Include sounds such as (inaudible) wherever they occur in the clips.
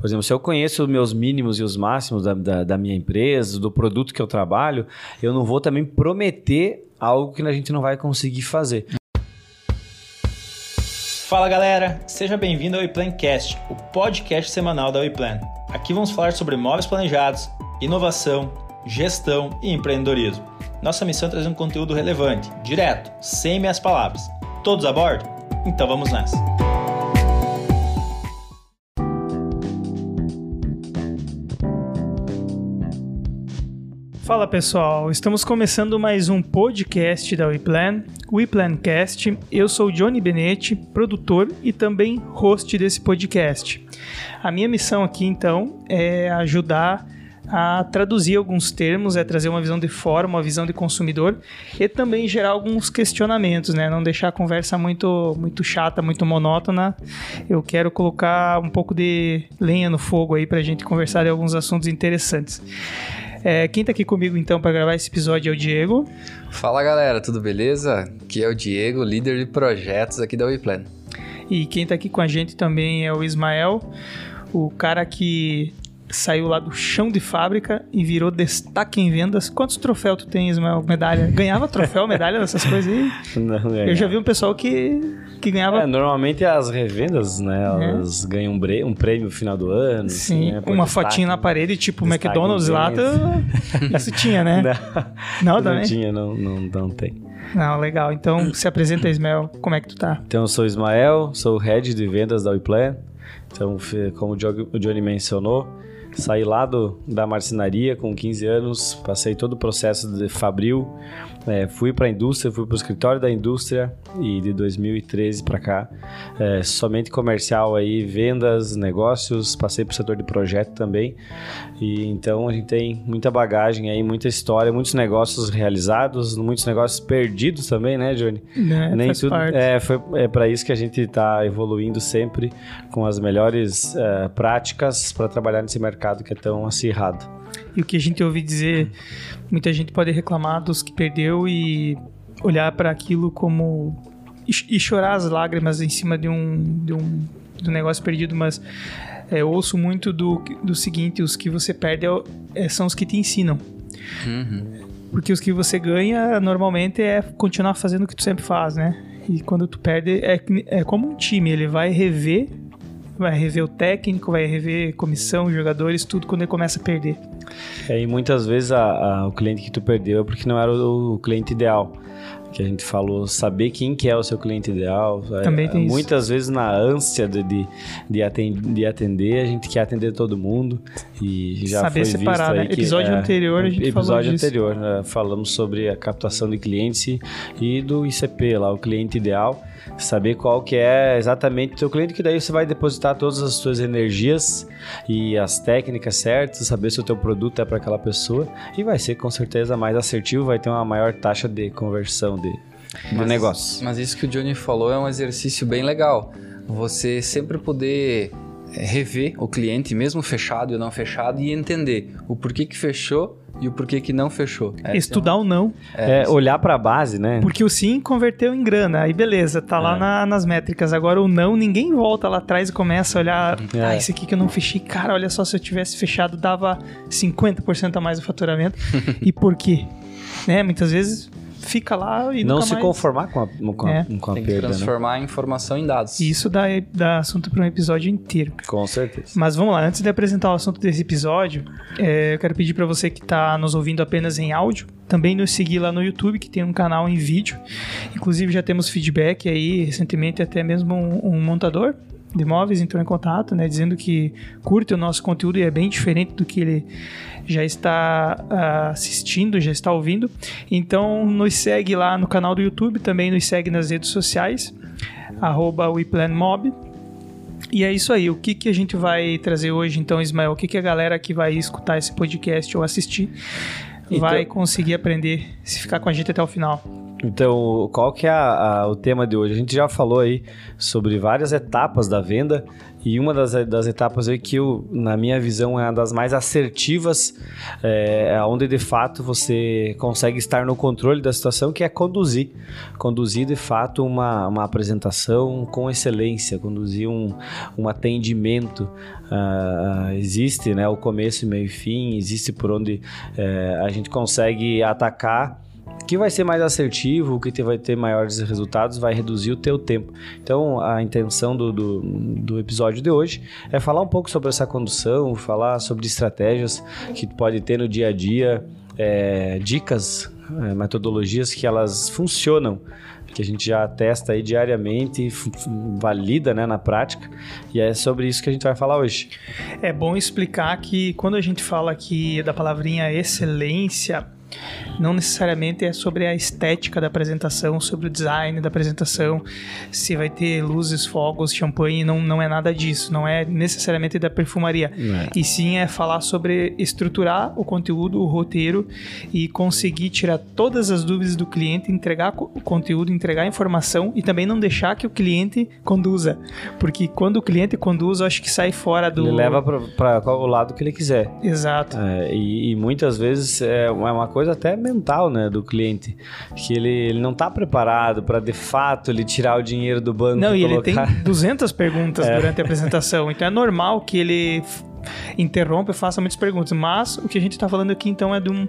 Por exemplo, se eu conheço os meus mínimos e os máximos da, da, da minha empresa, do produto que eu trabalho, eu não vou também prometer algo que a gente não vai conseguir fazer. Fala galera, seja bem-vindo ao WePlancast, o podcast semanal da WePlan. Aqui vamos falar sobre imóveis planejados, inovação, gestão e empreendedorismo. Nossa missão é trazer um conteúdo relevante, direto, sem meias palavras. Todos a bordo? Então vamos nessa! Fala pessoal, estamos começando mais um podcast da WePlan, WePlancast. Eu sou Johnny Benetti, produtor e também host desse podcast. A minha missão aqui então é ajudar a traduzir alguns termos, é trazer uma visão de fora, uma visão de consumidor e também gerar alguns questionamentos, né? Não deixar a conversa muito, muito chata, muito monótona. Eu quero colocar um pouco de lenha no fogo aí para a gente conversar de alguns assuntos interessantes. É, quem tá aqui comigo então para gravar esse episódio é o Diego. Fala galera, tudo beleza? Aqui é o Diego, líder de projetos aqui da WePlan. E quem tá aqui com a gente também é o Ismael, o cara que saiu lá do chão de fábrica e virou destaque em vendas. Quantos troféus tu tem, Ismael? Medalha? Ganhava troféu, medalha dessas coisas aí? (laughs) Não, Eu já vi um pessoal que, que ganhava. É, normalmente as revendas, né? Elas ganham um, um prêmio no final do ano. Sim, assim, né, uma destaque, fotinha na parede, tipo McDonald's lá, essa (laughs) tinha, né? Não, (laughs) Não, também? não tinha, não, não, não tem. Não, legal. Então, se apresenta, Ismael. Como é que tu tá? Então, eu sou o Ismael, sou o head de vendas da WePlan. Então, como o Johnny mencionou, saí lá do, da marcenaria com 15 anos, passei todo o processo de fabril, é, fui para a indústria, fui para o escritório da indústria e de 2013 para cá, é, somente comercial aí, vendas, negócios, passei para o setor de projeto também. E então a gente tem muita bagagem aí, muita história, muitos negócios realizados, muitos negócios perdidos também, né, Johnny? Né? Nem Faz tudo. parte. É, foi, é para isso que a gente está evoluindo sempre com as melhores eh, práticas para trabalhar nesse mercado que é tão acirrado. E o que a gente ouve dizer, muita gente pode reclamar dos que perdeu e olhar para aquilo como. e, chorar as lágrimas em cima de um, de um, de um negócio perdido, mas é, eu ouço muito do, do seguinte: os que você perde é é, são os que te ensinam. Porque os que você ganha normalmente é continuar fazendo o que tu sempre faz, né? E quando tu perde, é, é como um time, ele vai rever, vai rever o técnico, vai rever comissão, jogadores, tudo quando ele começa a perder. É, e muitas vezes a- a- o cliente que tu perdeu é porque não era o, o cliente ideal. Que a gente falou, saber quem que é o seu cliente ideal. É, Também tem isso. Muitas vezes na ânsia de, de, de, aten- de atender, a gente quer atender todo mundo. E já Saber foi separar, visto né? que, Episódio anterior a gente falou Episódio anterior, né? falamos sobre a captação de clientes e- e do ICP lá, o cliente ideal. Saber qual que é exatamente o teu cliente, que daí você vai depositar todas as suas energias e as técnicas certas, saber se o teu produto é para aquela pessoa e vai ser com certeza mais assertivo, vai ter uma maior taxa de conversão de, de negócio. Mas isso que o Johnny falou é um exercício bem legal. Você sempre poder é, rever o cliente, mesmo fechado e não fechado, e entender o porquê que fechou e o porquê que não fechou. Essa é Estudar o não. É, olhar para a base, né? Porque o sim converteu em grana, aí beleza, tá lá É. na- nas métricas. Agora o não, ninguém volta lá atrás e começa a olhar. É. Ah, esse aqui que eu não fechei, cara, olha só, se eu tivesse fechado, dava 50% a mais do faturamento. (laughs) e por quê? Né? Muitas vezes fica lá e Não nunca se mais... conformar com a, com a, É. com a Tem que perda, né? transformar a informação em dados. E isso dá, dá assunto para um episódio inteiro. Com certeza. Mas vamos lá, antes de apresentar o assunto desse episódio, é, eu quero pedir para você que está nos ouvindo apenas em áudio, também nos seguir lá no YouTube, que tem um canal em vídeo. Inclusive já temos feedback aí, recentemente até mesmo um, um montador de imóveis entrou em contato, né, dizendo que curte o nosso conteúdo e é bem diferente do que ele já está ah, assistindo, já está ouvindo. Então nos segue lá no canal do YouTube, também nos segue nas redes sociais, arroba WePlanMob. E é isso aí. O que, que a gente vai trazer hoje, então, Ismael? O que, que a galera que vai escutar esse podcast ou assistir vai conseguir aprender se ficar com a gente até o final? Então, qual que é a- a- o tema de hoje? A gente já falou aí sobre várias etapas da venda E uma das, das etapas aí que, eu, na minha visão, é uma das mais assertivas, é, onde de fato você consegue estar no controle da situação, que é conduzir. Conduzir de fato uma, uma apresentação com excelência, conduzir um, um atendimento. Uh, existe né, o começo, meio e fim, existe por onde uh, a gente consegue atacar que vai ser mais assertivo, o que vai ter maiores resultados, vai reduzir o teu tempo. Então, a intenção do, do, do, episódio de hoje é falar um pouco sobre essa condução, falar sobre estratégias que tu pode ter no dia a dia, é, dicas, é, metodologias que elas funcionam que a gente já testa aí diariamente, valida né, na prática, e é sobre isso que a gente vai falar hoje. É bom explicar que quando a gente fala aqui da palavrinha excelência, não necessariamente é sobre a estética da apresentação, sobre o design da apresentação, se vai ter luzes, fogos, champanhe, não, não é nada disso, não é necessariamente da perfumaria. É. E sim é falar sobre estruturar o conteúdo, o roteiro e conseguir tirar todas as dúvidas do cliente, entregar o conteúdo, entregar a informação e também não deixar que o cliente conduza. Porque quando o cliente conduz, eu acho que sai fora do. Ele leva para o lado que ele quiser. Exato. É, e, e, muitas vezes é uma coisa até mental, né, do cliente, que ele, ele não está preparado para de fato ele tirar o dinheiro do banco. Não, e, colocar... ele tem 200 perguntas (laughs) é. durante a apresentação, então é normal que ele interrompa e faça muitas perguntas. Mas o que a gente está falando aqui então é de um,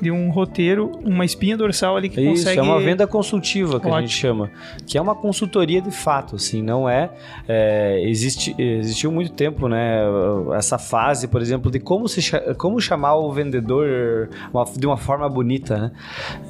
de um roteiro, uma espinha dorsal ali que Isso, consegue. é uma venda consultiva que Ótimo. a gente chama, que é uma consultoria de fato, assim, não é, é existe, existiu muito tempo, né, essa fase, por exemplo, de como se como chamar o vendedor de uma forma bonita, né?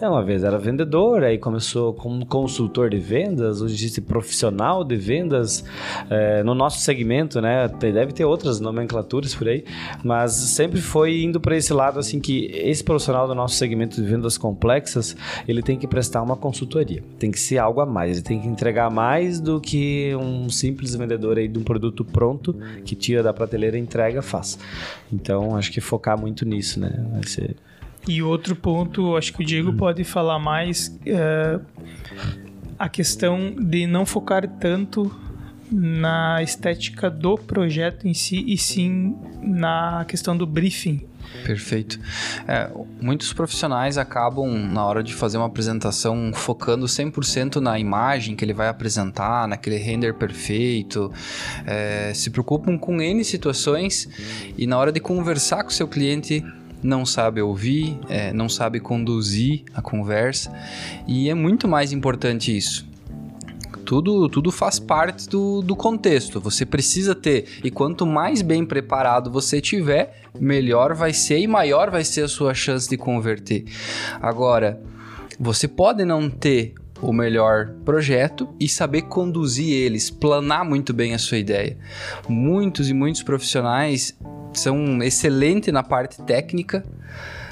É, uma vez era vendedor, aí começou como consultor de vendas, hoje existe profissional de vendas é, no nosso segmento, né? Deve ter outras nomenclaturas por aí, mas sempre foi indo para esse lado assim que esse profissional do nosso segmento de vendas complexas, ele tem que prestar uma consultoria, tem que ser algo a mais, ele tem que entregar mais do que um simples vendedor aí de um produto pronto que tira da prateleira e entrega faz. Então, acho que focar muito nisso, né? Vai ser e outro ponto, acho que o Diego pode falar mais, é a questão de não focar tanto na estética do projeto em si e sim na questão do briefing. Perfeito. É, muitos profissionais acabam, na hora de fazer uma apresentação, focando 100% na imagem que ele vai apresentar, naquele render perfeito, é, se preocupam com N situações e na hora de conversar com o seu cliente, não sabe ouvir, é, não sabe conduzir a conversa e é muito mais importante isso tudo, tudo faz parte do, do contexto. Você precisa ter. E quanto mais bem preparado você tiver, melhor vai ser e maior vai ser a sua chance de converter. Agora, você pode não ter o melhor projeto e saber conduzir eles, planar muito bem a sua ideia. Muitos e muitos profissionais são excelentes na parte técnica,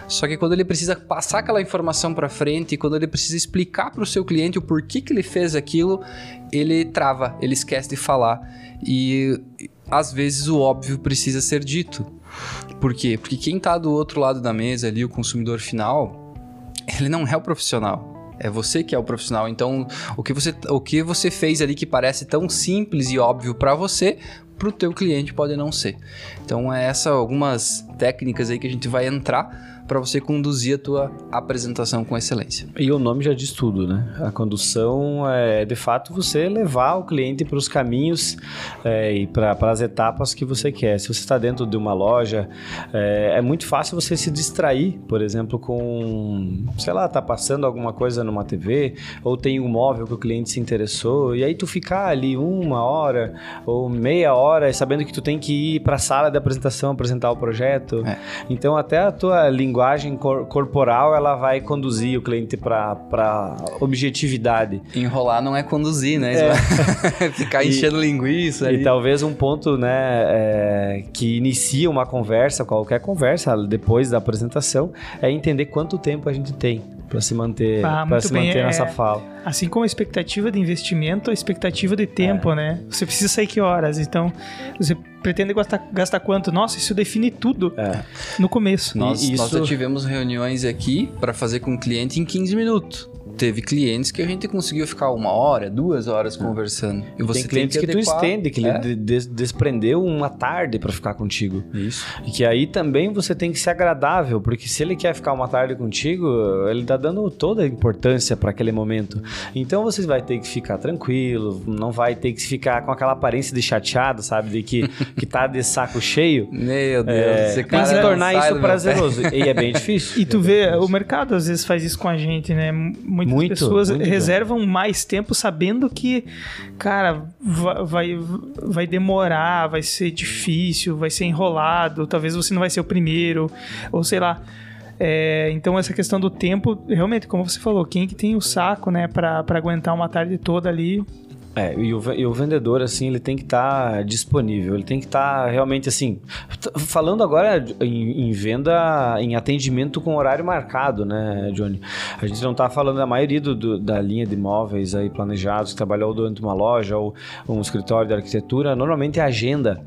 só que quando ele precisa passar aquela informação para frente, quando ele precisa explicar para o seu cliente o porquê que ele fez aquilo, ele trava, ele esquece de falar. E às vezes o óbvio precisa ser dito. Por quê? Porque quem está do outro lado da mesa ali, o consumidor final, ele não é o profissional. É você que é o profissional. Então, o que você, o que você fez ali que parece tão simples e óbvio para você, para o teu cliente pode não ser. Então, é essa algumas técnicas aí que a gente vai entrar para você conduzir a tua apresentação com excelência. E o nome já diz tudo, né? A condução é de fato você levar o cliente para os caminhos é, e para as etapas que você quer. Se você está dentro de uma loja, é, é, muito fácil você se distrair, por exemplo, com, sei lá, tá passando alguma coisa numa TV ou tem um móvel que o cliente se interessou e aí tu ficar ali uma hora ou meia hora sabendo que tu tem que ir para a sala de apresentação apresentar o projeto. É. Então até a tua linguagem cor corporal ela vai conduzir o cliente para objetividade. Enrolar não é conduzir, né? É. (laughs) Ficar enchendo e, linguiça. E talvez um ponto né, é, que inicia uma conversa, qualquer conversa, depois da apresentação, é entender quanto tempo a gente tem para se manter, ah, para se bem, manter é, nessa fala. Assim como a expectativa de investimento, a expectativa de tempo, é. né? Você precisa sair que horas? Então, você pretende gastar, gastar quanto? Nossa, isso define tudo é. no começo. Nós, isso... nós já tivemos reuniões aqui para fazer com o cliente em 15 minutos. Teve clientes que a gente conseguiu ficar uma hora, duas horas conversando. E você tem clientes tem que, tu adequar- estende, que É. ele des- desprendeu uma tarde pra ficar contigo. Isso. E que aí também você tem que ser agradável, porque se ele quer ficar uma tarde contigo, ele tá dando toda a importância para aquele momento. Então você vai ter que ficar tranquilo, não vai ter que ficar com aquela aparência de chateado, sabe? De que, (laughs) que tá de saco cheio. Meu Deus, É, esse tem que se tornar isso prazeroso. E é bem (laughs) difícil. E tu vê, o mercado às vezes faz isso com a gente, né? Muitas Muito, pessoas muito, reservam mais tempo sabendo que, cara, va- vai, vai demorar, vai ser difícil, vai ser enrolado, talvez você não vai ser o primeiro, ou sei lá. É, então essa questão do tempo, realmente, como você falou, quem que tem o saco, né, pra aguentar uma tarde toda ali, É, e o, e o vendedor, assim, ele tem que estar disponível, ele tem que estar realmente, assim, falando agora em, em venda, em atendimento com horário marcado, né, Johnny? A gente não está falando da maioria do, do- da linha de imóveis aí planejados, que trabalhou durante uma loja ou um escritório de arquitetura, normalmente é agenda,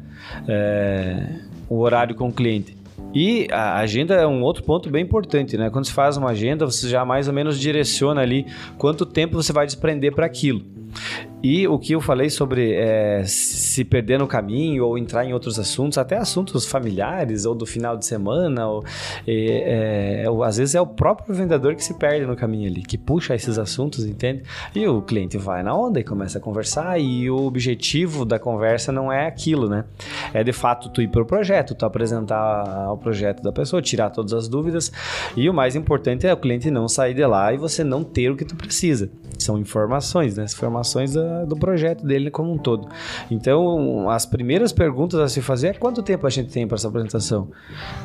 é, o horário com o cliente. E a agenda é um outro ponto bem importante, né? Quando se faz uma agenda, você já mais ou menos direciona ali quanto tempo você vai desprender para aquilo. E o que eu falei sobre é, se perder no caminho ou entrar em outros assuntos, até assuntos familiares ou do final de semana, ou, é, é, às vezes é o próprio vendedor que se perde no caminho ali, que puxa esses assuntos, entende? E o cliente vai na onda e começa a conversar, e o objetivo da conversa não é aquilo, né? É de fato tu ir pro projeto, tu apresentar o projeto da pessoa, tirar todas as dúvidas, e o mais importante é o cliente não sair de lá e você não ter o que tu precisa. São informações, né? Informações da- do projeto dele como um todo. Então, as primeiras perguntas a se fazer é quanto tempo a gente tem para essa apresentação.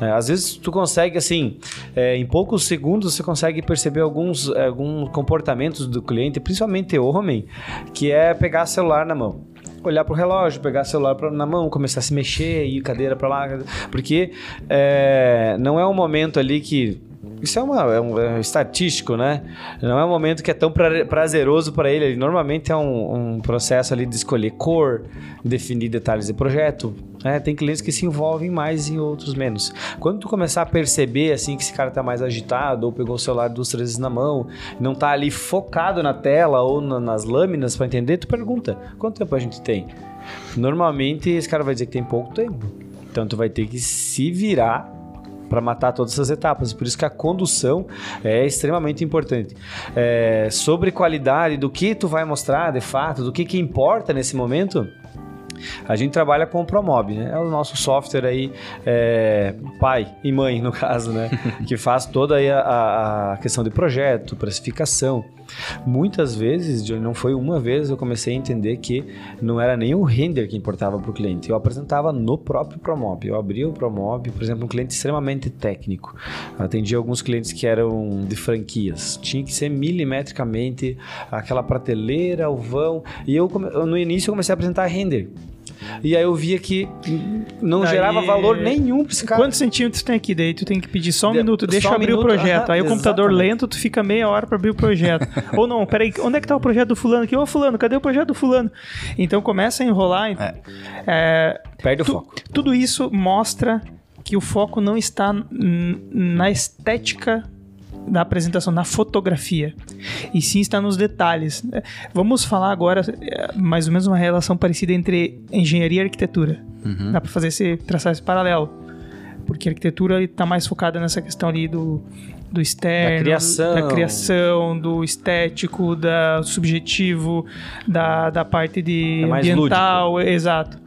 É, às vezes tu consegue, assim, é, em poucos segundos você consegue perceber alguns, alguns comportamentos do cliente, principalmente homem, que é pegar celular na mão olhar pro relógio, pegar celular pra- na mão, começar a se mexer, ir cadeira pra lá, porque é, não é um momento ali que isso é, uma, é um é estatístico, né? Não é um momento que é tão pra- prazeroso para ele. Ele Normalmente é um, um processo ali de escolher cor, definir detalhes de projeto. né? Tem clientes que se envolvem mais e outros menos. Quando tu começar a perceber assim que esse cara tá mais agitado ou pegou o celular duas três vezes na mão, não tá ali focado na tela ou na- nas lâminas para entender, tu pergunta: quanto tempo a gente tem? Normalmente esse cara vai dizer que tem pouco tempo. Então tu vai ter que se virar para matar todas essas etapas. Por isso que a condução é extremamente importante. É, sobre qualidade do que tu vai mostrar de fato, do que, que importa nesse momento. A gente trabalha com o Promob, né? É o nosso software aí, é, pai e mãe, no (laughs) caso, né? que faz toda a- a questão de projeto, precificação. Muitas vezes, não foi uma vez, eu comecei a entender que não era nem o render que importava para o cliente. Eu apresentava no próprio Promob. Eu abria o Promob, por exemplo, um cliente extremamente técnico. Atendi alguns clientes que eram de franquias. Tinha que ser milimetricamente aquela prateleira, o vão. E eu, eu, no início, eu comecei a apresentar render. E aí eu via que não Daí- gerava valor nenhum para esse cara. Quantos centímetros tem aqui? Daí tu tem que pedir só um De- minuto, deixa eu um abrir o minuto, projeto. aham, Aí o computador lento, tu fica meia hora pra abrir o projeto. (laughs) Ou não, peraí, onde é que tá o projeto do fulano aqui? Ô fulano, cadê o projeto do fulano? Então começa a enrolar. É. É, Perde o tu- foco. Tudo isso mostra que o foco não está na estética da apresentação, na fotografia, e sim está nos detalhes. É, Vamos falar agora é, mais ou menos uma relação parecida entre engenharia e arquitetura. Dá para fazer esse traçar esse paralelo, porque a arquitetura está mais focada nessa questão ali do do externo, Da criação. da criação, do estético, da subjetivo, da, da parte de É ambiental, exato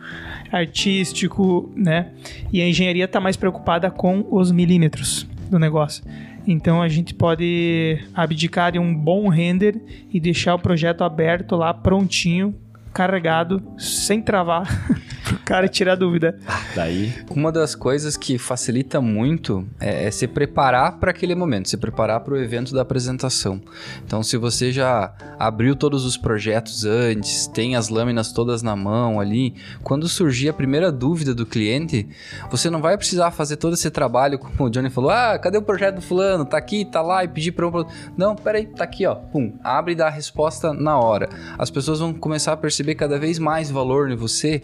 artístico, né? E a engenharia está mais preocupada com os milímetros do negócio. Então a gente pode abdicar de um bom render e deixar o projeto aberto lá, prontinho, carregado, sem travar, (laughs) pro cara tirar dúvida. Daí, Uma das coisas que facilita muito é, é se preparar para aquele momento, se preparar para o evento da apresentação. Então, se você já abriu todos os projetos antes, tem as lâminas todas na mão ali, quando surgir a primeira dúvida do cliente, você não vai precisar fazer todo esse trabalho, como o Johnny falou: ah, cadê o projeto do fulano? Tá aqui, tá lá, e pedir para um. Não, peraí, tá aqui, ó. Pum, abre e dá a resposta na hora. As pessoas vão começar a perceber cada vez mais valor em você,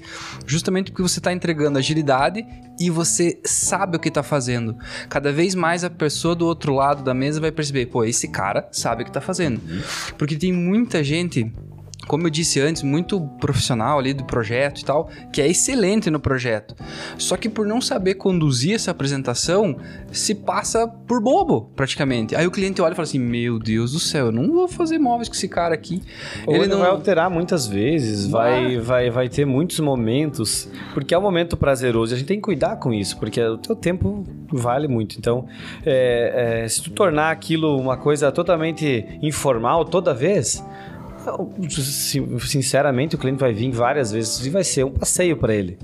justamente porque você está entregando agilidade e você sabe o que está fazendo. Cada vez mais a pessoa do outro lado da mesa vai perceber, pô, esse cara sabe o que está fazendo. Porque tem muita gente como eu disse antes, muito profissional ali do projeto e tal, que é excelente no projeto. Só que por não saber conduzir essa apresentação, se passa por bobo, praticamente. Aí o cliente olha e fala assim: Meu Deus do céu, eu não vou fazer móveis com esse cara aqui. Ou ele não vai alterar muitas vezes, vai, vai, vai ter muitos momentos, porque é um momento prazeroso. A gente tem que cuidar com isso, porque o teu tempo vale muito. Então, é, é, se tu tornar aquilo uma coisa totalmente informal toda vez Sinceramente, o cliente vai vir várias vezes e vai ser um passeio para ele.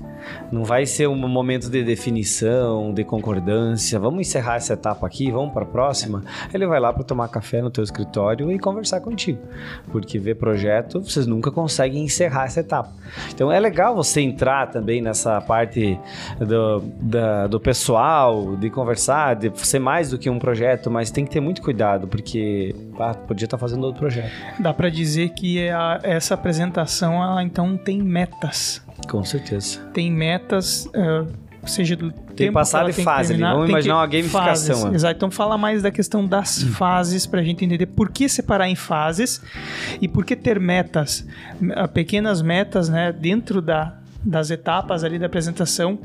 Não vai ser um momento de definição, de concordância. Vamos encerrar essa etapa aqui, vamos para a próxima. Ele vai lá para tomar café no teu escritório e conversar contigo. Porque ver projeto, vocês nunca conseguem encerrar essa etapa. Então é legal você entrar também nessa parte do, da, do pessoal, de conversar, de ser mais do que um projeto, mas tem que ter muito cuidado, porque ah, podia estar tá fazendo outro projeto. Dá para dizer que a, essa apresentação, ela então tem metas. Com certeza. Tem metas, uh, seja do tem tempo passado e fase ali. Vamos imaginar uma gamificação. Fases, exato. Então fala mais da questão das hum. fases para a gente entender por que separar em fases e por que ter metas, pequenas metas, né, dentro da das etapas ali da apresentação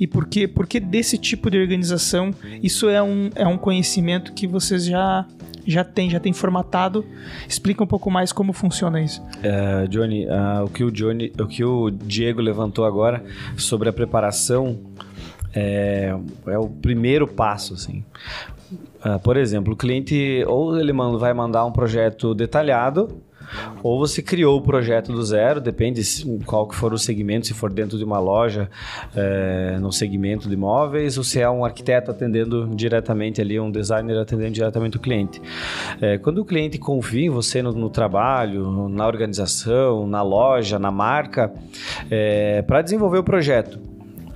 e por que, por que desse tipo de organização isso é um, é um conhecimento que vocês já já tem, já tem formatado. Explica um pouco mais como funciona isso. Uh, Johnny, uh, o que o Johnny, o que o Diego levantou agora sobre a preparação é, é o primeiro passo, assim. Uh, por exemplo, o cliente ou ele vai mandar um projeto detalhado ou você criou o projeto do zero, depende qual que for o segmento, se for dentro de uma loja, é, no segmento de imóveis, ou se é um arquiteto atendendo diretamente ali, um designer atendendo diretamente o cliente. É, quando o cliente confia em você no, no trabalho, na organização, na loja, na marca, é, para desenvolver o projeto,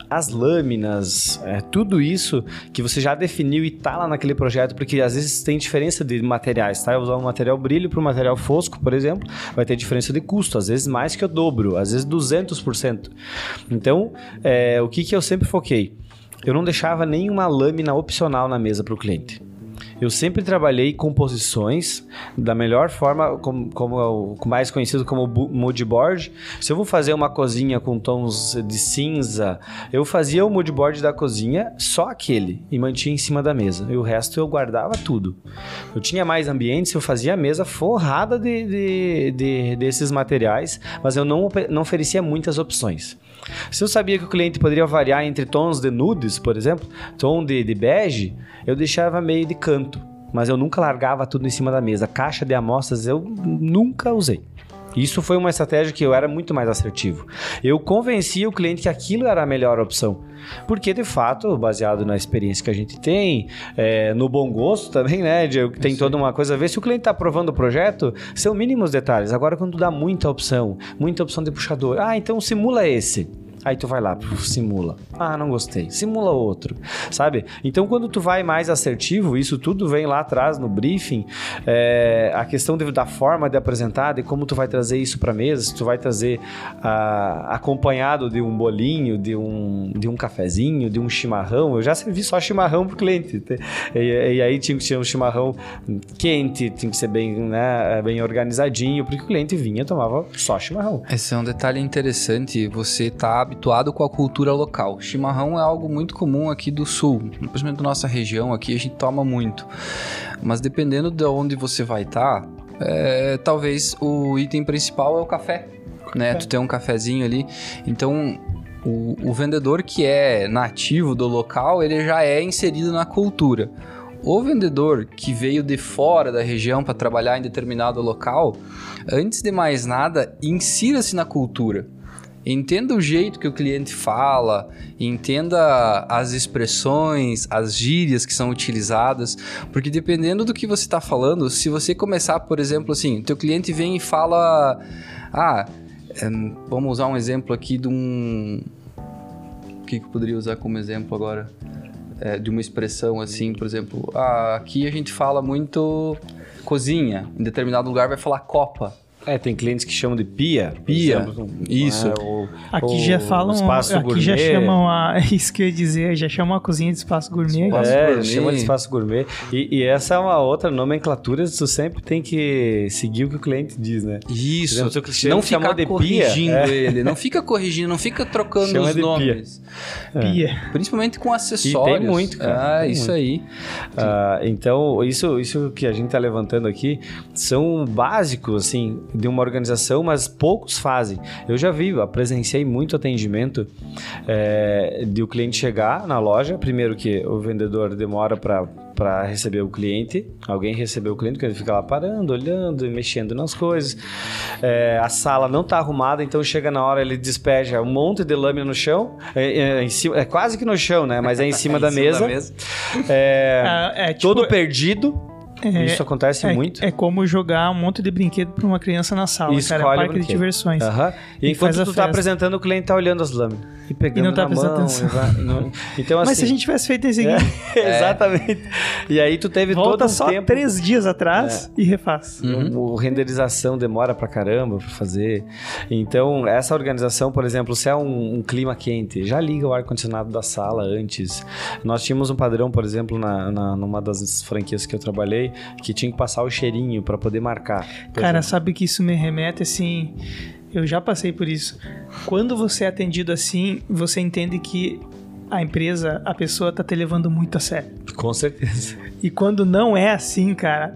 as lâminas, é, tudo isso que você já definiu e tá lá naquele projeto, porque às vezes tem diferença de materiais, tá? Eu usar um material brilho para um material fosco, por exemplo, vai ter diferença de custo, às vezes mais que o dobro, às vezes 200%. Então, é, o que, que eu sempre foquei? Eu não deixava nenhuma lâmina opcional na mesa para o cliente. Eu sempre trabalhei composições da melhor forma, como, como mais conhecido como mood board. Se eu vou fazer uma cozinha com tons de cinza, eu fazia o mood board da cozinha, só aquele, e mantinha em cima da mesa. E o resto eu guardava tudo. Eu tinha mais ambientes, eu fazia a mesa forrada de, de, de desses materiais, mas eu não, não oferecia muitas opções. Se eu sabia que o cliente poderia variar entre tons de nudes, por exemplo, tom de, de bege, eu deixava meio de canto. Mas eu nunca largava tudo em cima da mesa. Caixa de amostras eu nunca usei. Isso foi uma estratégia que eu era muito mais assertivo. Eu convencia o cliente que aquilo era a melhor opção. Porque, de fato, baseado na experiência que a gente tem, é, no bom gosto também, né? De, tem toda uma coisa a ver. Se o cliente está aprovando o projeto, são mínimos detalhes. Agora, quando dá muita opção, muita opção de puxador, ah, então simula esse. Aí tu vai lá, simula. Ah, não gostei. Simula outro, sabe? Então, quando tu vai mais assertivo, isso tudo vem lá atrás no briefing, é, a questão de, da forma de apresentar, de como tu vai trazer isso para mesa, se tu vai trazer ah, acompanhado de um bolinho, de um, de um cafezinho, de um chimarrão. Eu já servi só chimarrão pro cliente. E, e aí tinha que ser um chimarrão quente, tinha que ser bem, né, bem organizadinho, porque o cliente vinha e tomava só chimarrão. Esse é um detalhe interessante. Você tá habituado com a cultura local. Chimarrão é algo muito comum aqui do sul, principalmente da nossa região aqui, a gente toma muito. Mas dependendo de onde você vai estar, tá, é, talvez o item principal é o café, né? Tu tem um cafezinho ali. Então, o, o, vendedor que é nativo do local, ele já é inserido na cultura. O vendedor que veio de fora da região para trabalhar em determinado local, antes de mais nada, insira-se na cultura. Entenda o jeito que o cliente fala, entenda as expressões, as gírias que são utilizadas, porque dependendo do que você está falando, se você começar, por exemplo, assim, teu cliente vem e fala, ah, vamos usar um exemplo aqui de um, o que, que eu poderia usar como exemplo agora? É, de uma expressão assim, por exemplo, ah, aqui a gente fala muito cozinha, em determinado lugar vai falar copa. É, tem clientes que chamam de pia. Pia, exemplo, isso. né, ou- Aqui ou já falam, espaço aqui já gourmet. chamam a, (laughs) é isso que eu ia dizer, já chamam a cozinha de espaço gourmet. Espaço É, gourmet. chama de espaço gourmet. E, e essa é uma outra nomenclatura, tu sempre tem que seguir o que o cliente diz, né? Isso. Exemplo, cliente não ficar de pia, corrigindo é. ele. Não fica corrigindo, não fica trocando Chama os pia. nomes. Pia. Principalmente com acessórios. tem muito, cara, Ah, tem isso muito. aí. Ah, então, isso, isso que a gente está levantando aqui são básicos, assim, de uma organização, mas poucos fazem. Eu já vi, eu presenciei muito atendimento é, de o cliente chegar na loja, primeiro que o vendedor demora para para receber o cliente, alguém recebeu o cliente, que ele fica lá parando, olhando, e mexendo nas coisas. É, a sala não está arrumada, então chega na hora ele despeja um monte de lâmina no chão, é, é em cima, é quase que no chão, né? Mas é em cima, (laughs) da, Em cima mesa. da mesa. É, Ah, é, tipo, todo perdido. É- Isso acontece é, muito. É como jogar um monte de brinquedo pra uma criança na sala, E cara. É um parque de diversões. E E enquanto tu tá apresentando, o cliente tá olhando as lâminas. E pegando E não tá na prestando mão. atenção. e não- Então, assim... Mas se a gente tivesse feito isso aqui, (laughs) É, Exatamente. E aí tu teve todo volta um só tempo... três dias atrás e refaz. O, o renderização demora pra caramba pra fazer. Então, essa organização, por exemplo, se é um, um clima quente, já liga o ar-condicionado da sala antes. Nós tínhamos um padrão, por exemplo, na, na- numa das franquias que eu trabalhei, que tinha que passar o cheirinho pra poder marcar. Cara, exemplo. sabe que isso me remete assim. Eu já passei por isso. Quando você é atendido assim, você entende que a empresa, a pessoa tá te levando muito a sério. Com certeza. E quando não é assim, cara.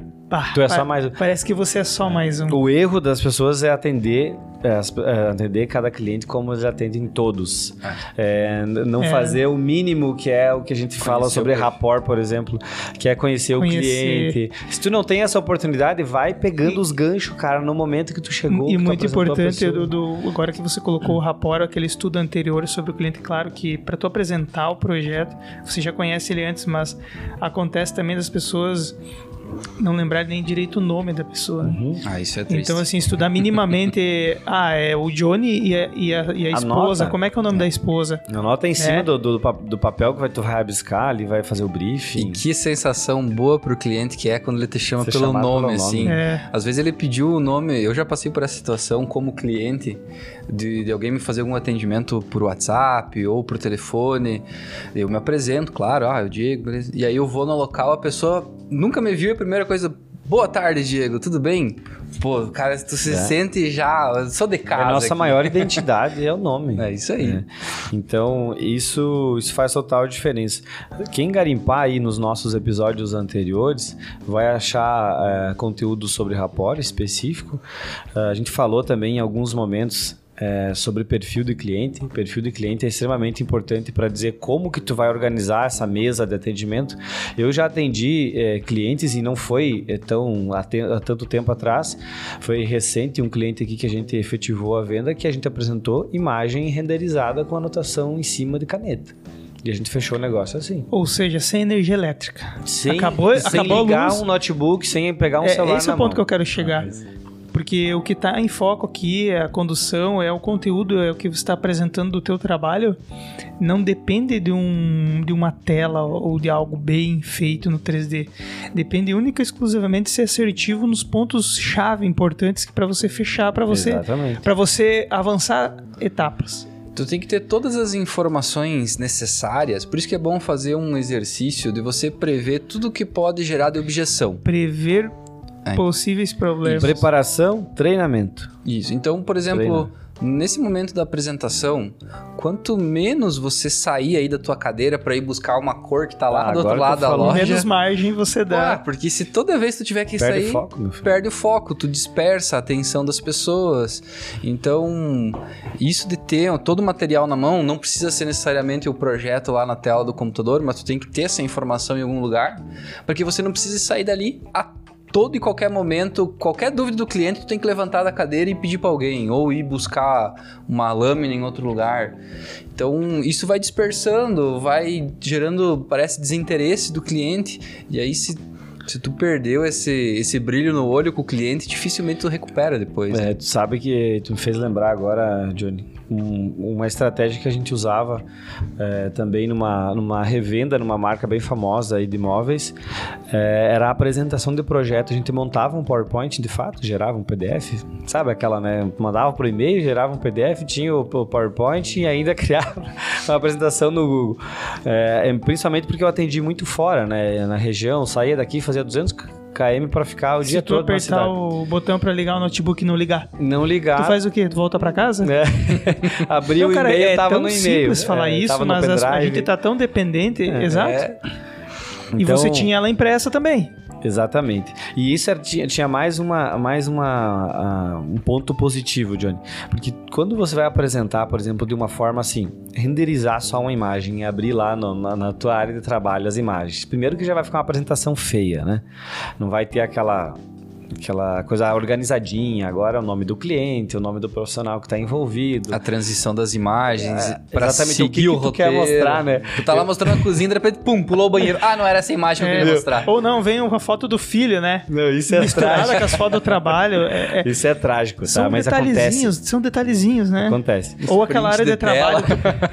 Tu é só mais um. Parece que você é só mais um. O erro das pessoas é atender, é, é, atender cada cliente como eles atendem todos. É, n- não É. fazer o mínimo que é o que a gente fala Conhecer sobre o perfil. rapport, por exemplo, que é conhecer, o Conhecer. cliente. Se tu não tem essa oportunidade, vai pegando os ganchos, cara, no momento que tu chegou. E muito importante, do, do- agora que você colocou o rapport, aquele estudo anterior sobre o cliente, claro que para tu apresentar o projeto, você já conhece ele antes, mas acontece também das pessoas não lembrarem nem direito o nome da pessoa. né? Ah, isso é triste. Então, assim, estudar minimamente. (laughs) ah, é o Johnny e a, e a, e a esposa. Como é que é o nome da esposa? Anota em cima É. do, do, do papel que vai, tu vai rabiscar ali, vai fazer o E briefing. que sensação boa pro cliente que é quando ele te chama Ser pelo nome, pelo nome. assim. É. Às vezes ele pediu o nome, eu já passei por essa situação como cliente, de, de alguém me fazer algum atendimento por WhatsApp ou por telefone. Eu me apresento, claro, ah, eu Diego, beleza. E aí eu vou no local, a pessoa nunca me viu, a primeira coisa, boa tarde, Diego, tudo bem? Pô, cara, tu se É. sente já, sou de casa. a nossa aqui. maior (laughs) identidade é o nome. É isso aí. É. Então, isso, isso faz total diferença. Quem garimpar aí nos nossos episódios anteriores vai achar é, conteúdo sobre rapport específico. É, a gente falou também em alguns momentos é, sobre perfil de cliente. Perfil de cliente é extremamente importante para dizer como que tu vai organizar essa mesa de atendimento. Eu já atendi é, clientes e não foi é, tão há, te- há tanto tempo atrás. Foi recente um cliente aqui que a gente efetivou a venda que a gente apresentou imagem renderizada com anotação em cima de caneta. E a gente fechou o negócio assim. Ou seja, sem energia elétrica. Sem, Acabou- sem acabou ligar um notebook, sem pegar um é, celular esse é o ponto mão. que eu quero chegar. Porque o que está em foco aqui é a condução, é o conteúdo, é o que você está apresentando do teu trabalho. Não depende de, um, de uma tela ou de algo bem feito no 3D. Depende única e exclusivamente de ser assertivo nos pontos-chave importantes para você fechar, para você, para você avançar etapas. Tu tem que ter todas as informações necessárias, por isso que é bom fazer um exercício de você prever tudo que pode gerar de objeção. Prever Possíveis problemas. Preparação, treinamento. Isso. Então, por exemplo, nesse momento da apresentação, quanto menos você sair aí da tua cadeira para ir buscar uma cor que tá lá Ah, do outro lado da loja. Menos margem você Ah, dá. porque se toda vez tu tiver que Perde sair, foco, meu filho. perde o foco, tu dispersa a atenção das pessoas. Então, isso de ter todo o material na mão, não precisa ser necessariamente o projeto lá na tela do computador, mas tu tem que ter essa informação em algum lugar, para que você não precise sair dali a todo e qualquer momento, qualquer dúvida do cliente, tu tem que levantar da cadeira e pedir para alguém, ou ir buscar uma lâmina em outro lugar. Então, isso vai dispersando, vai gerando, parece, desinteresse do cliente, e aí se se tu perdeu esse, esse brilho no olho com o cliente, dificilmente tu recupera depois. né? É, tu sabe que tu me fez lembrar agora, Johnny, um, uma estratégia que a gente usava é, também numa, numa revenda, numa marca bem famosa aí de imóveis, é, era a apresentação de projeto. A gente montava um PowerPoint, de fato, gerava um PDF, sabe aquela, né? Mandava por e-mail, gerava um PDF, tinha o, o PowerPoint e ainda (laughs) criava uma apresentação no Google. É, principalmente porque eu atendi muito fora, né? Na região, saía daqui, fazia 200 km para ficar o Se dia tu todo na apertar cidade. o botão pra ligar o notebook e não ligar, Não ligar. tu faz o quê? Tu volta pra casa? É. (laughs) Abri Não, o e-mail, é tava no e-mail. simples falar É, isso, mas as- a pendrive. gente tá tão dependente, exato. É. E Então- você tinha ela impressa também. Exatamente. E isso era- tinha, tinha mais, uma, mais uma, ah, um ponto positivo, Johnny. Porque quando você vai apresentar, por exemplo, de uma forma assim, renderizar só uma imagem e abrir lá no- na, na tua área de trabalho as imagens. Primeiro que já vai ficar uma apresentação feia, né? Não vai ter aquela aquela coisa organizadinha. Agora é o nome do cliente, o nome do profissional que está envolvido. A transição das imagens pra exatamente, o seguir que o, que tu quer mostrar, né? Tu tá lá mostrando a cozinha, de repente, pum, pulou o banheiro. Ah, não era essa imagem que eu É, queria mostrar. Ou não, vem uma foto do filho, né? Não, isso é Misturada trágico. com as fotos do trabalho. É, é- (laughs) Isso é trágico, tá? são Mas acontece. detalhezinhos, são detalhezinhos, né? Acontece. Ou aquela print área de de trabalho.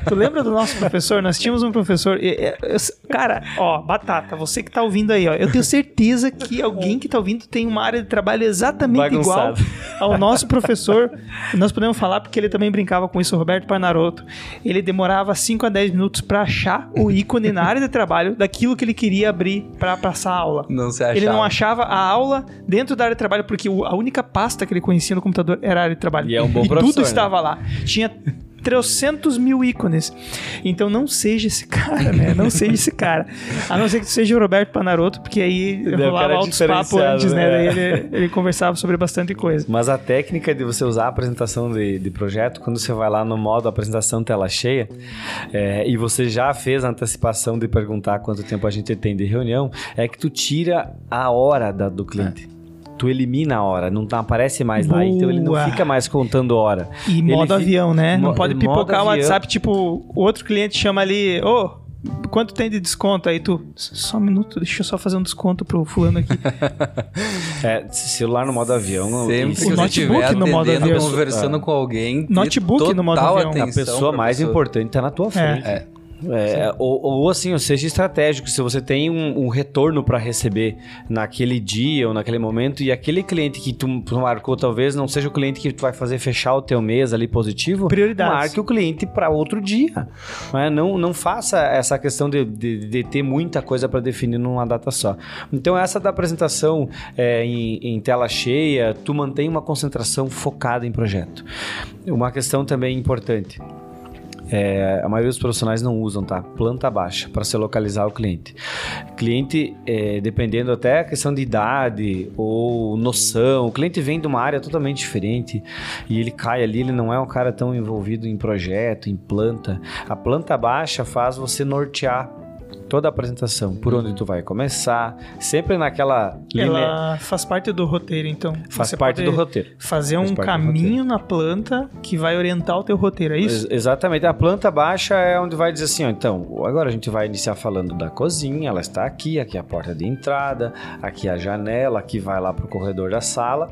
Tu, tu lembra do nosso professor? Nós tínhamos um professor. e- e- eu- cara, ó, Batata, você que tá ouvindo aí, ó. Eu tenho certeza que alguém que tá ouvindo tem uma área de trabalho exatamente Bagunçado. igual ao nosso (laughs) professor. Nós podemos falar porque ele também brincava com isso, o Roberto Parnaroto. Ele demorava 5 a 10 minutos pra achar o (laughs) ícone na área de trabalho daquilo que ele queria abrir pra passar a aula. Não se achava. Ele não achava a aula dentro da área de trabalho, porque a única pasta que ele conhecia no computador era a área de trabalho. E é um bom E tudo né? estava lá. Tinha trocentos mil ícones. Então não seja esse cara, né? Não seja esse cara. A não ser que seja o Roberto Panaroto, porque aí o rolava é altos papos antes, né? né? Daí ele, ele conversava sobre bastante coisa. Mas a técnica de você usar a apresentação de, de projeto, quando você vai lá no modo apresentação tela cheia, é, e você já fez a antecipação de perguntar quanto tempo a gente tem de reunião, é que tu tira a hora da- do cliente. Tu elimina a hora, não tá- aparece mais lá, então ele não Boa. fica mais contando hora. E Ele modo fi- avião, né? Não pode pipocar o avião. WhatsApp, tipo, o outro cliente chama ali, ô, quanto tem de desconto? Aí tu, só um minuto, deixa eu só fazer um desconto pro fulano aqui. (laughs) É, celular no modo avião. Sempre que O você notebook estiver no modo avião. conversando com alguém, Notebook no modo avião. a pessoa mais pessoa. importante tá na tua frente. É. É, ou, ou assim, ou seja estratégico, se você tem um, um retorno para receber naquele dia ou naquele momento e aquele cliente que tu, tu marcou talvez não seja o cliente que tu vai fazer fechar o teu mês ali positivo, Prioridades. marque o cliente para outro dia. Né? Não, não faça essa questão de, de, de ter muita coisa para definir numa data só. Então essa da apresentação é, em, em tela cheia, tu mantém uma concentração focada em projeto. Uma questão também importante. É, a maioria dos profissionais não usam, tá? Planta baixa para se localizar o cliente. Cliente, é, dependendo até a questão de idade ou noção, o cliente vem de uma área totalmente diferente e ele cai ali, ele não é um cara tão envolvido em projeto, em planta. A planta baixa faz você nortear toda a apresentação, por onde tu vai começar, sempre naquela linha. Ela faz parte do roteiro, então. Faz Você parte do roteiro. Fazer Faz um caminho na planta que vai orientar o teu roteiro, é isso? Ex- exatamente. A planta baixa é onde vai dizer assim, ó, então, agora a gente vai iniciar falando da cozinha, ela está aqui, aqui é a porta de entrada, aqui é a janela, aqui vai lá pro corredor da sala.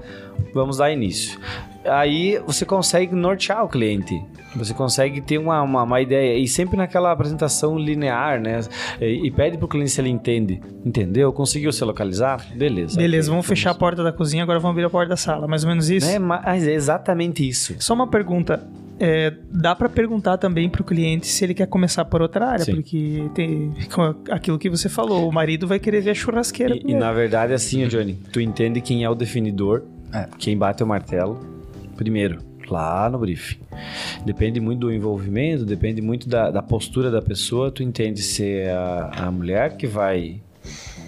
Vamos dar início. Aí você consegue nortear o cliente. Você consegue ter uma, uma, uma ideia. E sempre naquela apresentação linear, né? E, e pede pro cliente se ele entende. Entendeu? Conseguiu se localizar? Beleza. Beleza, vamos fechar a porta da cozinha, agora vamos abrir a porta da sala. Mais ou menos isso? É, mas é exatamente isso. Só uma pergunta. É, dá pra perguntar também pro cliente se ele quer começar por outra área, Sim. porque tem com aquilo que você falou, o marido vai querer ver a churrasqueira. E, e na verdade, assim, Johnny, tu entende quem é o definidor, É. quem bate o martelo, primeiro, lá no briefing. Depende muito do envolvimento, depende muito da, da postura da pessoa, tu entende se é a, a mulher que vai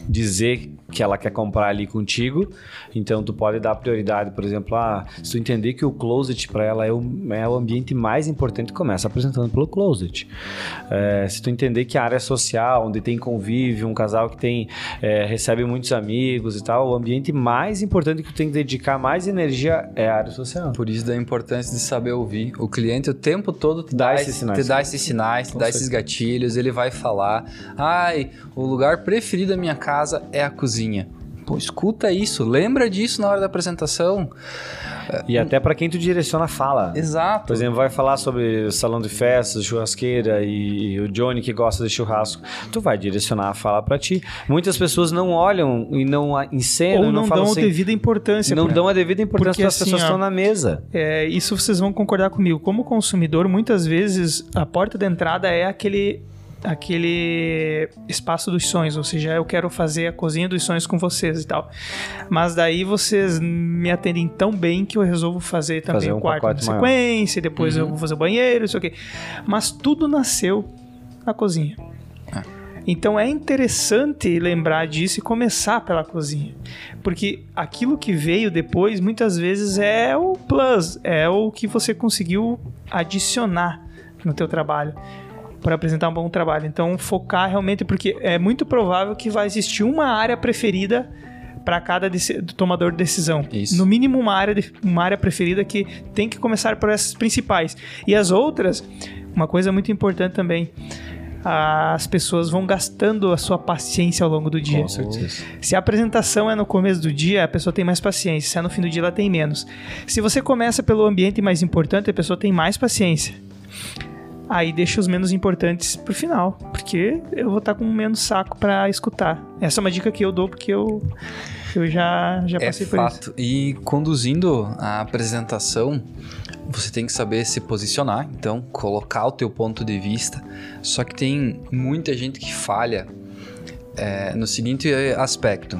dizer que ela quer comprar ali contigo, então tu pode dar prioridade, por exemplo, ah, se tu entender que o closet para ela é o, é o ambiente mais importante, começa apresentando pelo closet. É, se tu entender que a área social, onde tem convívio, um casal que tem é, recebe muitos amigos e tal, o ambiente mais importante que tu tem que dedicar mais energia é a área social. Por isso da importância de saber ouvir. O cliente o tempo todo te Dá dá, esses esse- sinais. te dá esses sinais, te dá esses gatilhos, ele vai falar: "Ai, o lugar preferido da minha casa é a cozinha". Pô, escuta isso, lembra disso na hora da apresentação. E até para quem tu direciona a fala. Exato. Por exemplo, vai falar sobre salão de festas, churrasqueira e o Johnny que gosta de churrasco. Tu vai direcionar a fala para ti. Muitas pessoas não olham e não encenam, Ou não, não dão falam a assim, devida importância. não dão a devida importância Porque para as assim, pessoas que ó, estão na mesa. É, isso vocês vão concordar comigo. Como consumidor, muitas vezes a porta de entrada é aquele aquele espaço dos sonhos, ou seja, eu quero fazer a cozinha dos sonhos com vocês e tal. Mas daí vocês me atendem tão bem que eu resolvo fazer também Fazer um o quarto na sequência, depois eu vou fazer o banheiro, isso aqui. Mas tudo nasceu na cozinha. Então é interessante lembrar disso e começar pela cozinha. Porque aquilo que veio depois, muitas vezes, é o plus, é o que você conseguiu adicionar no teu trabalho para apresentar um bom trabalho. Então focar realmente, porque é muito provável que vai existir uma área preferida para cada tomador de decisão. Isso. No mínimo uma área, de- uma área preferida que tem que começar por essas principais. E as outras, uma coisa muito importante também, as pessoas vão gastando a sua paciência ao longo do dia. Com certeza. Se a apresentação é no começo do dia, a pessoa tem mais paciência. Se é no fim do dia, ela tem menos. Se você começa pelo ambiente mais importante, a pessoa tem mais paciência. Aí deixa os menos importantes pro final, porque eu vou estar com menos saco pra escutar. Essa é uma dica que eu dou porque eu, eu já, já É passei por isso. fato. E conduzindo a apresentação, você tem que saber se posicionar, então colocar o teu ponto de vista. Só que tem muita gente que falha é, no seguinte aspecto: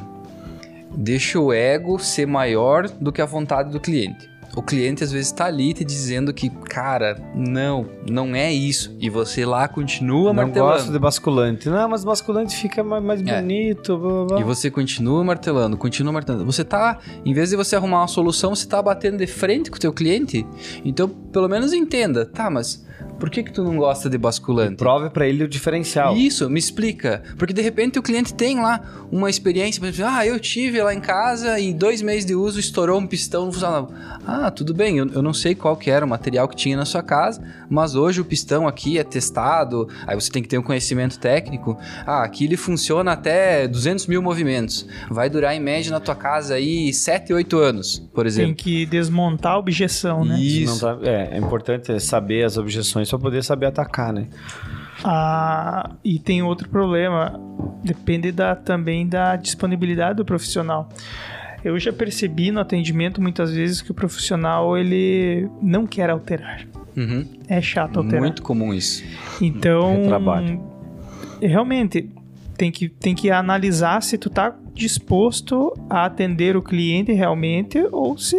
deixa o ego ser maior do que a vontade do cliente. O cliente às vezes está ali te dizendo que, cara, não, não é isso. E você lá continua Não martelando. gosto de basculante. Não, mas basculante fica mais, É. bonito. Blá, blá, blá. E você continua martelando, continua martelando. Você tá, em vez de você arrumar uma solução, você tá batendo de frente com o teu cliente. Então, pelo menos entenda, tá, mas por que que tu não gosta de basculante? Prove pra ele o diferencial. Isso, me explica. Porque de repente o cliente tem lá uma experiência, por exemplo, ah, eu tive lá em casa e em dois meses de uso estourou um pistão, não funcionava. Ah, tudo bem, eu, eu não sei qual que era o material que tinha na sua casa, mas hoje o pistão aqui é testado, aí você tem que ter um conhecimento técnico. Ah, aqui ele funciona até 200 mil movimentos. Vai durar em média na tua casa aí 7, 8 anos, por Tem exemplo. que desmontar a objeção, né? Não tá- é, é importante saber as objeções pra poder saber atacar, né? Ah, e tem outro problema, depende da, também da disponibilidade do profissional. Eu já percebi no atendimento muitas vezes que o profissional ele não quer alterar. Uhum. É chato alterar. Muito comum isso. Então, Retrabalho. realmente tem que, tem que analisar se tu tá disposto a atender o cliente realmente ou se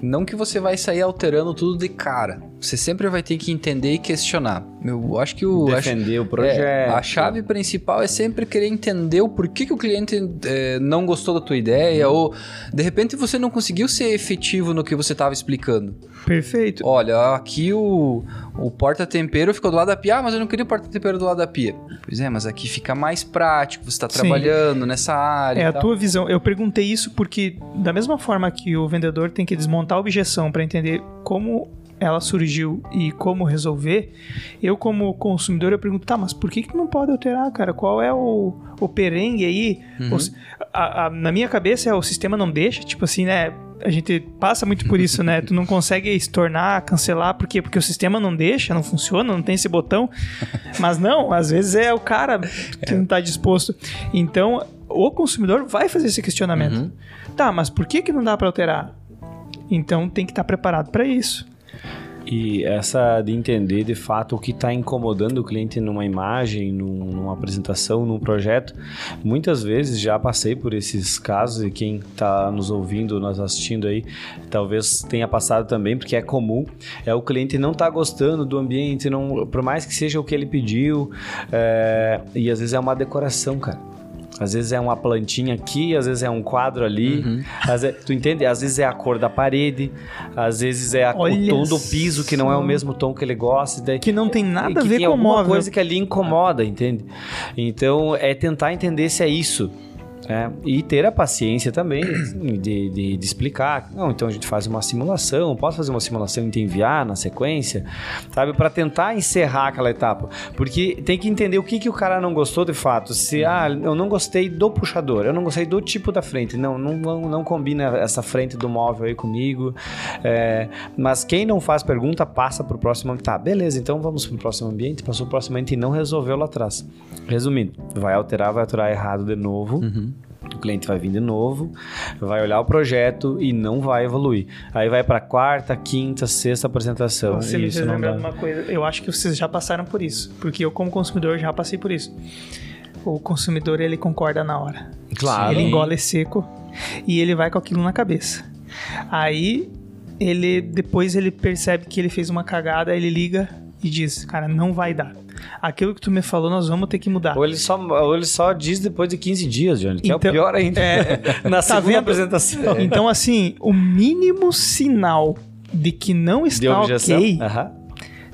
Não que você vai sair alterando tudo de cara. Você sempre vai ter que entender e questionar. Eu acho que o. acho- Defender o é, projeto. a chave principal é sempre querer entender o porquê que o cliente é, não gostou da tua ideia ou de repente você não conseguiu ser efetivo no que você estava explicando. perfeito. Olha, aqui o, o porta-tempero ficou do lado da pia, ah, mas eu não queria o porta-tempero do lado da pia. Pois é, mas aqui fica mais prático, você está Sim. trabalhando nessa área. É e a tal. tua visão. Eu perguntei isso porque, da mesma forma que o vendedor tem que desmontar a objeção para entender como ela surgiu e como resolver, eu, como consumidor, eu pergunto, tá, mas por que, que não pode alterar, cara? Qual é o, o perengue aí? Uhum. Os- a- a- na minha cabeça, é o sistema não deixa, tipo assim, né? A gente passa muito por isso, né? (laughs) Tu não consegue estornar, cancelar, por quê? Porque o sistema não deixa, não funciona, não tem esse botão. Mas não, às vezes é o cara que não tá disposto. Então, o consumidor vai fazer esse questionamento. Uhum. Tá, mas por que, que não dá para alterar? Então tem que estar preparado para isso. E essa de entender de fato o que está incomodando o cliente numa imagem, num- numa apresentação, num projeto. Muitas vezes já passei por esses casos e quem está nos ouvindo, nos assistindo aí, talvez tenha passado também, porque é comum. É o cliente não tá gostando do ambiente, não, por mais que seja o que ele pediu, é, e às vezes é uma decoração, cara. Às vezes é uma plantinha aqui, às vezes é um quadro ali. Uhum. Às ve- tu entende? Às vezes é a cor da parede, às vezes é a- o tom do piso, que não é o mesmo tom que ele gosta. Daí, Que não tem nada a ver tem com o móvel. coisa que ali incomoda, entende? Então, é tentar entender se é isso. É, e ter a paciência também de, de, de, explicar. Não, então a gente faz uma simulação, posso fazer uma simulação e te enviar na sequência, sabe? Para tentar encerrar aquela etapa. Porque tem que entender o que, que o cara não gostou de fato. Se, ah, eu não gostei do puxador, eu não gostei do tipo da frente, não, não, não, não combina essa frente do móvel aí comigo. É, mas quem não faz pergunta passa para o próximo. Tá, beleza, então vamos para o próximo ambiente. Passou o próximo ambiente e não resolveu lá atrás. Resumindo, vai alterar, vai alterar errado de novo. Uhum. O cliente vai vir de novo, vai olhar o projeto e não vai evoluir. Aí vai para quarta, quinta, sexta apresentação. Você me fez lembrar de uma coisa. Eu acho que vocês já passaram por isso, porque eu como consumidor já passei por isso. O consumidor ele concorda na hora. Claro. Ele engole seco e ele vai com aquilo na cabeça. Aí ele depois ele percebe que ele fez uma cagada, ele liga e diz, cara, não vai dar aquilo que tu me falou, nós vamos ter que mudar. Ou ele só, ou ele só diz depois de 15 dias, Johnny, que então, é o então, pior ainda. É, (laughs) Na tá segunda vendo? apresentação. Então, assim, o mínimo sinal de que não está ok... Uhum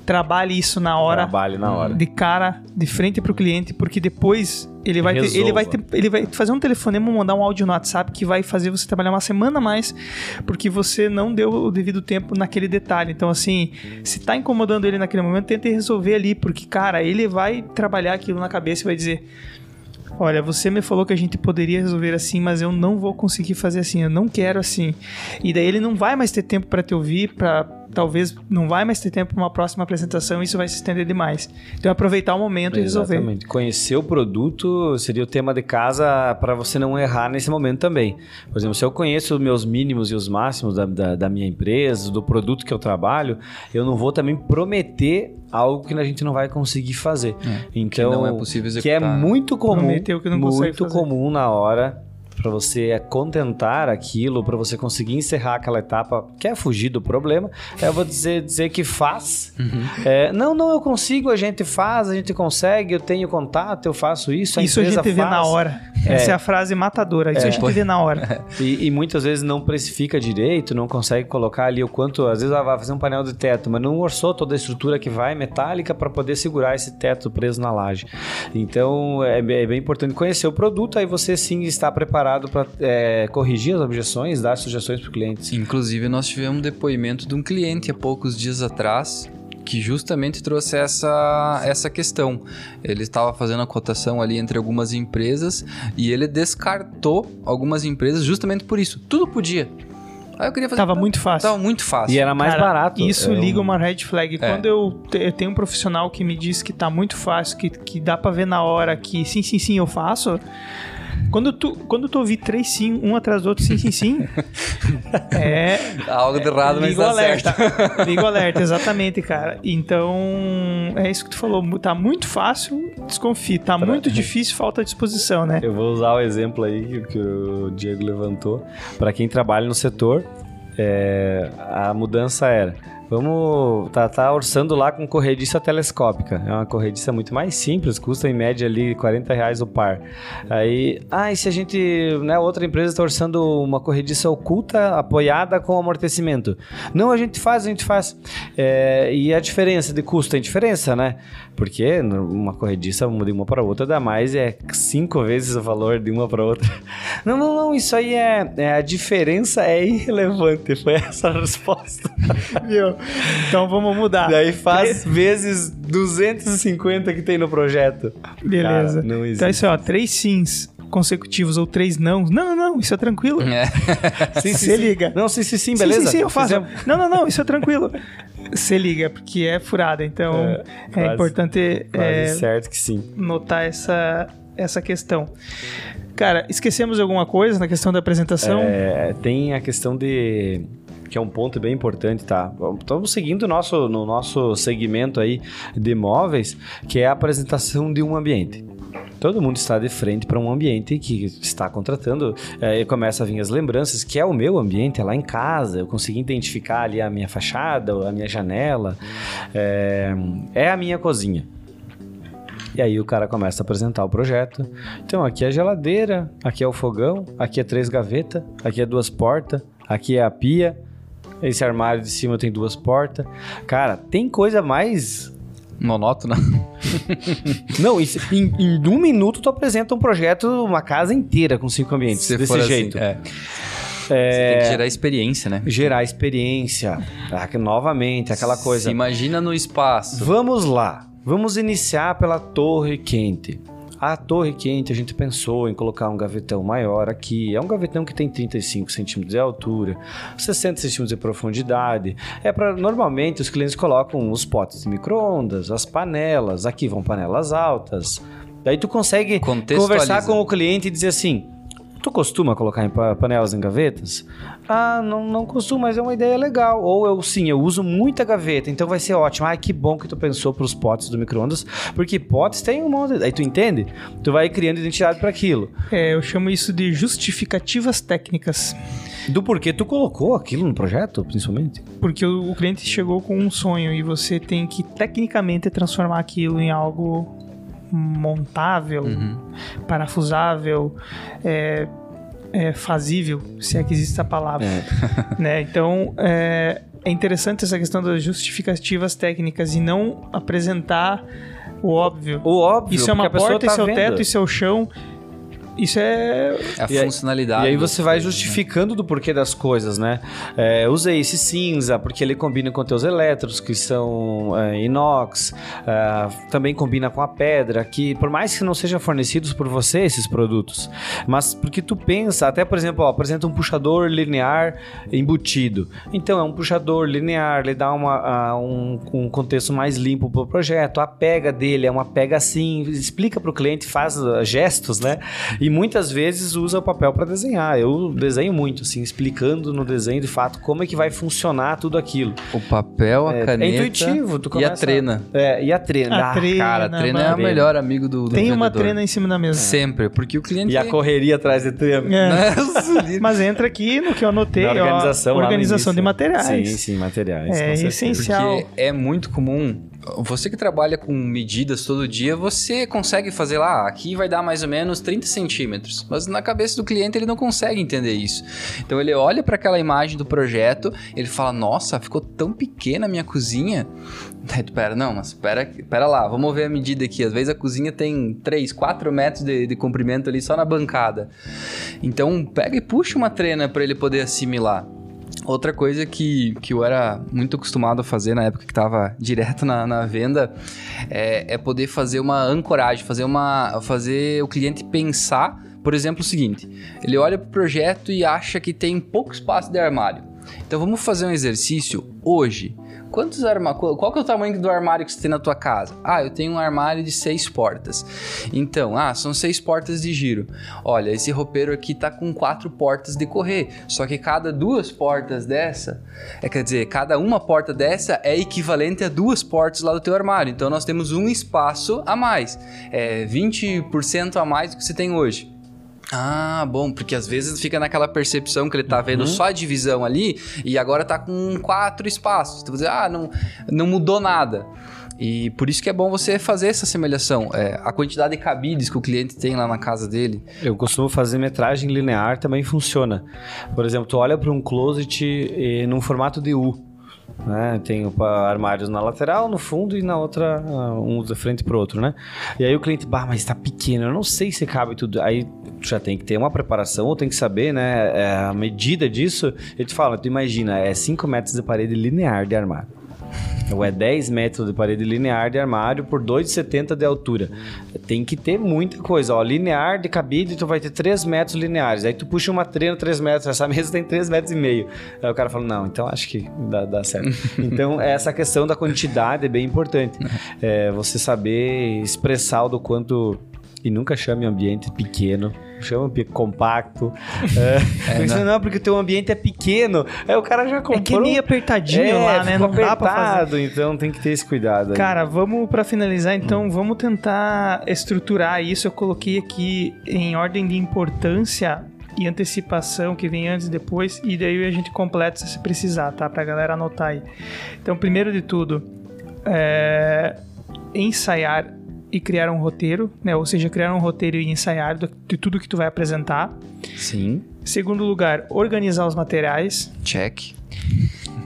trabalhe isso na hora. Trabalhe na hora. De cara, de frente pro cliente, porque depois ele vai, ter, ele vai, ter, ele vai fazer um telefonema, mandar um áudio no WhatsApp que vai fazer você trabalhar uma semana a mais, porque você não deu o devido tempo naquele detalhe. Então, assim, se tá incomodando ele naquele momento, tente resolver ali, porque, cara, ele vai trabalhar aquilo na cabeça e vai dizer. Olha, você me falou que a gente poderia resolver assim, mas eu não vou conseguir fazer assim, eu não quero assim. E daí ele não vai mais ter tempo para te ouvir, para talvez não vai mais ter tempo para uma próxima apresentação, isso vai se estender demais. Então aproveitar o momento Exatamente. e resolver. Conhecer o produto seria o tema de casa para você não errar nesse momento também. Por exemplo, se eu conheço os meus mínimos e os máximos da, da, da minha empresa, do produto que eu trabalho, eu não vou também prometer algo que a gente não vai conseguir fazer. É, então, que não é possível executar. Que é muito comum, muito comum na hora para você contentar aquilo, para você conseguir encerrar aquela etapa, quer fugir do problema, eu vou dizer, dizer que faz. Uhum. É, não, não, eu consigo, a gente faz, a gente consegue, eu tenho contato, eu faço isso. A isso a gente faz. vê na hora. É. Essa é a frase matadora, isso é. a gente vê na hora. (laughs) E, e, muitas vezes não precifica direito, não consegue colocar ali o quanto, às vezes ela vai fazer um painel de teto, mas não orçou toda a estrutura que vai metálica para poder segurar esse teto preso na laje. Então é, é bem importante conhecer o produto, aí você sim está preparado preparado para é, corrigir as objeções, dar sugestões para o cliente. Inclusive, nós tivemos um depoimento de um cliente há poucos dias atrás que justamente trouxe essa, essa questão. Ele estava fazendo a cotação ali entre algumas empresas e ele descartou algumas empresas justamente por isso. Tudo podia. Aí eu queria fazer. Tava muito fácil. Tava muito fácil. E era mais Cara, barato. Isso é liga um... uma red flag. É. Quando eu, te, eu, tenho um profissional que me diz que tá muito fácil, que, que dá para ver na hora que sim, sim, sim, eu faço. Quando tu, quando tu ouvir três sim, um atrás do outro, sim, sim, sim, (laughs) é... Algo de errado, mas tá alerta. certo. Liga o alerta, exatamente, cara. Então, é isso que tu falou. Tá muito fácil, desconfie. Tá pra... muito difícil, falta disposição, né? Eu vou usar o exemplo aí que o Diego levantou. Para quem trabalha no setor, é, a mudança era Vamos. Tá, tá orçando lá com corrediça telescópica. É uma corrediça muito mais simples, custa em média ali 40 reais o par. Aí. Ah, e se a gente. Né, outra empresa está orçando uma corrediça oculta apoiada com amortecimento? Não, a gente faz, a gente faz. É, e a diferença de custo tem diferença, né? Porque uma corrediça de uma para outra dá mais, é cinco vezes o valor de uma para outra. (laughs) Não, não, não, isso aí é, é. A diferença é irrelevante. Foi essa a resposta. (laughs) Viu? Então vamos mudar. Daí faz vezes 250 que tem no projeto. Beleza. Cara, não existe. Então, isso é, ó, três sims consecutivos ou três não. Não, não, não, isso é tranquilo. É. (laughs) sim, sim, Você liga. Não, sim, sim, sim, beleza. Sim, sim, sim eu faço. Não, não, não, isso é tranquilo. Você liga, porque é furada, então é, é quase, importante é, certo que sim. notar essa, essa questão. Cara, esquecemos alguma coisa na questão da apresentação? É, tem a questão de que é um ponto bem importante, tá? Estamos seguindo nosso, no nosso segmento aí de imóveis, que é a apresentação de um ambiente. Todo mundo está de frente para um ambiente que está contratando é, e começa a vir as lembranças, que é o meu ambiente, é lá em casa. Eu consegui identificar ali a minha fachada, a minha janela, é, é a minha cozinha. E aí o cara começa a apresentar o projeto. Então aqui é a geladeira, aqui é o fogão, aqui é três gavetas, aqui é duas portas, aqui é a pia, esse armário de cima tem duas portas. Cara, tem coisa mais monótona. (laughs) Não, isso, em, em um minuto tu apresenta um projeto, uma casa inteira com cinco ambientes. Se desse assim, jeito. é. Você tem que gerar experiência, né? Gerar experiência. Ah, novamente, aquela coisa. Se imagina no espaço. Vamos lá. Vamos iniciar pela torre quente. A torre quente, a gente pensou em colocar um gavetão maior aqui. É um gavetão que tem 35 centímetros de altura, 60 centímetros de profundidade. É para normalmente os clientes colocam os potes de micro-ondas, as panelas. Aqui vão panelas altas. Daí tu consegue conversar com o cliente e dizer assim: Tu costuma colocar em pa- panelas em gavetas? Ah, não, não costumo, mas é uma ideia legal. Ou eu sim, eu uso muita gaveta, então vai ser ótimo. Ai, que bom que tu pensou pros potes do micro-ondas, porque potes tem um monte. Aí tu entende? Tu vai criando identidade para aquilo. É, eu chamo isso de justificativas técnicas. Do porquê tu colocou aquilo no projeto, principalmente. Porque o cliente chegou com um sonho e você tem que tecnicamente transformar aquilo em algo montável, parafusável, é, é, fazível, se é que existe essa palavra. (laughs) né? Então, é, é interessante essa questão das justificativas técnicas e não apresentar o óbvio. O óbvio, Isso é uma porta, tá isso é o teto, isso é o chão. Isso é. A E aí- funcionalidade. E aí você vai né? justificando do porquê das coisas, né? É, usei esse cinza porque ele combina com teus elétrons, que são é, inox. é, também combina com a pedra, que por mais que não sejam fornecidos por você esses produtos, mas porque tu pensa, até por exemplo, ó, apresenta um puxador linear embutido. Então é um puxador linear, ele dá uma, a, um, um contexto mais limpo pro projeto. A pega dele é uma pega assim, explica pro cliente, faz gestos, né? E muitas vezes usa o papel para desenhar. Eu desenho muito, assim, explicando no desenho de fato como é que vai funcionar tudo aquilo. O papel, a É, caneta. é intuitivo, tu E começa- a trena. É, e a trena. A Ah, trena, Cara, a trena é o melhor amigo do, do Tem uma vendedor. trena em cima da mesa. Sempre, porque o cliente... E a correria atrás de trena. É. Nossa, Mas entra aqui no que eu anotei, Na ó, organização, no organização de início. materiais. Sim, sim, materiais. É essencial. Porque é muito comum. Você que trabalha com medidas todo dia, você consegue fazer lá, aqui vai dar mais ou menos 30 centímetros. Mas na cabeça do cliente ele não consegue entender isso. Então ele olha para aquela imagem do projeto, ele fala: Nossa, ficou tão pequena a minha cozinha. Daí tu pera, não, mas pera, pera lá, vamos ver a medida aqui. Às vezes a cozinha tem 3, 4 metros de, de comprimento ali só na bancada. Então pega e puxa uma trena para ele poder assimilar. Outra coisa que, que eu era muito acostumado a fazer na época que estava direto na, na venda é, é poder fazer uma ancoragem, fazer, uma, fazer o cliente pensar, por exemplo, o seguinte: ele olha para o projeto e acha que tem pouco espaço de armário. Então vamos fazer um exercício hoje. Quantos armários? Qual que é o tamanho do armário que você tem na tua casa? Ah, eu tenho um armário de seis portas. Então, ah, são seis portas de giro. Olha, esse roupeiro aqui tá com quatro portas de correr. Só que cada duas portas dessa, é quer dizer, cada uma porta dessa é equivalente a duas portas lá do teu armário. Então nós temos um espaço a mais, é 20% a mais do que você tem hoje. Ah, bom, porque às vezes fica naquela percepção que ele tá vendo só a divisão ali e agora tá com quatro espaços. Então você, ah, não, não mudou nada. E por isso que é bom você fazer essa semelhação. É, a quantidade de cabides que o cliente tem lá na casa dele. Eu costumo fazer metragem linear, também funciona. Por exemplo, tu olha para um closet eh, num formato de U. Né? Tem armários na lateral, no fundo e na outra, ah, um de frente pro outro, né? E aí o cliente, bah, mas tá pequeno, eu não sei se cabe tudo. Aí já tem que ter uma preparação, ou tem que saber, né, é, a medida disso. Ele te fala, tu imagina, é 5 metros de parede linear de armário. Ou é 10 metros de parede linear de armário por 2,70 de altura. Tem que ter muita coisa. Ó, linear de cabide, tu vai ter 3 metros lineares. Aí tu puxa uma trena 3 metros. Essa (laughs) mesa tem 3 metros e meio. Aí o cara fala, não, então acho que dá, dá certo. (laughs) então, essa questão da quantidade é bem importante. (laughs) É, você saber expressar o do quanto... E nunca chame ambiente pequeno. Chama compacto. É, É, não. não, porque o teu ambiente é pequeno. Aí o cara já comprou... É que meio apertadinho É, lá, né? Não dá pra fazer. apertado, então tem que ter esse cuidado aí. Cara, vamos pra finalizar então, vamos tentar estruturar isso. Eu coloquei aqui em ordem de importância e antecipação que vem antes e depois, e daí a gente completa se precisar, tá? Pra galera anotar aí. Então, primeiro de tudo, é, ensaiar e criar um roteiro, né? Ou seja, criar um roteiro e ensaiar de tudo que tu vai apresentar. Sim. Segundo lugar, organizar os materiais. Check.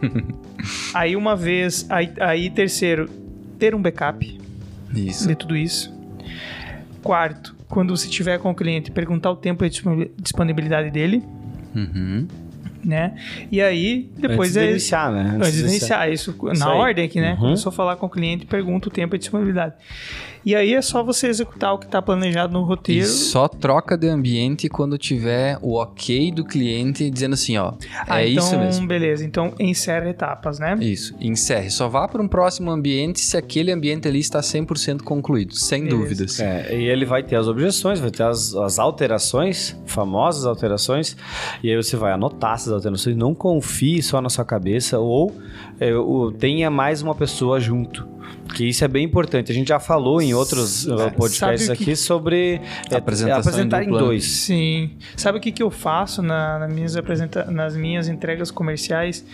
(laughs) Aí uma vez, aí, aí terceiro, ter um backup. Isso. ler tudo isso. Quarto, quando você estiver com o cliente, perguntar o tempo e a disponibilidade dele, Uhum. né? E aí, depois Antes é... de iniciar, né? Antes de iniciar, isso, na aí. ordem aqui, né? Uhum. Começou a falar com o cliente, pergunta o tempo e a disponibilidade. E aí é só você executar o que está planejado no E roteiro. só troca de ambiente quando tiver o ok do cliente dizendo assim, ó, Ah, é então, isso mesmo. beleza. Então, encerra etapas, né? Isso, encerre. Só vá para um próximo ambiente se aquele ambiente ali está 100% concluído, sem Beleza. dúvidas. É, e ele vai ter as objeções, vai ter as, as alterações, famosas alterações, e aí você vai anotar essas alterações. Não confie só na sua cabeça, ou, é, o- tenha mais uma pessoa junto. Que isso é bem importante. A gente já falou em outros uh, podcasts que- aqui sobre é, apresentar em em dois. Sim. Sabe o que, que eu faço na, nas, minhas apresenta nas minhas entregas comerciais?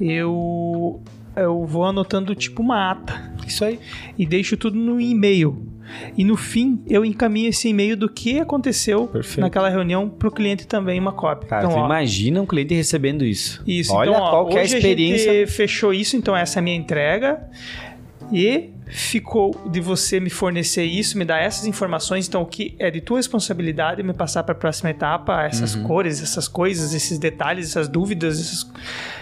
Eu, eu vou anotando tipo uma ata Isso aí. e deixo tudo no e-mail. E no fim, eu encaminho esse e-mail do que aconteceu Perfeito. naquela reunião para o cliente também uma cópia. Cara, então, ó, imagina um cliente recebendo isso. Isso, Olha então, ó, qual é a experiência. gente fechou isso, então essa é a minha entrega. E ficou de você me fornecer isso, me dar essas informações, então o que é de tua responsabilidade me passar para a próxima etapa, essas cores, essas coisas, esses detalhes, essas dúvidas, essas,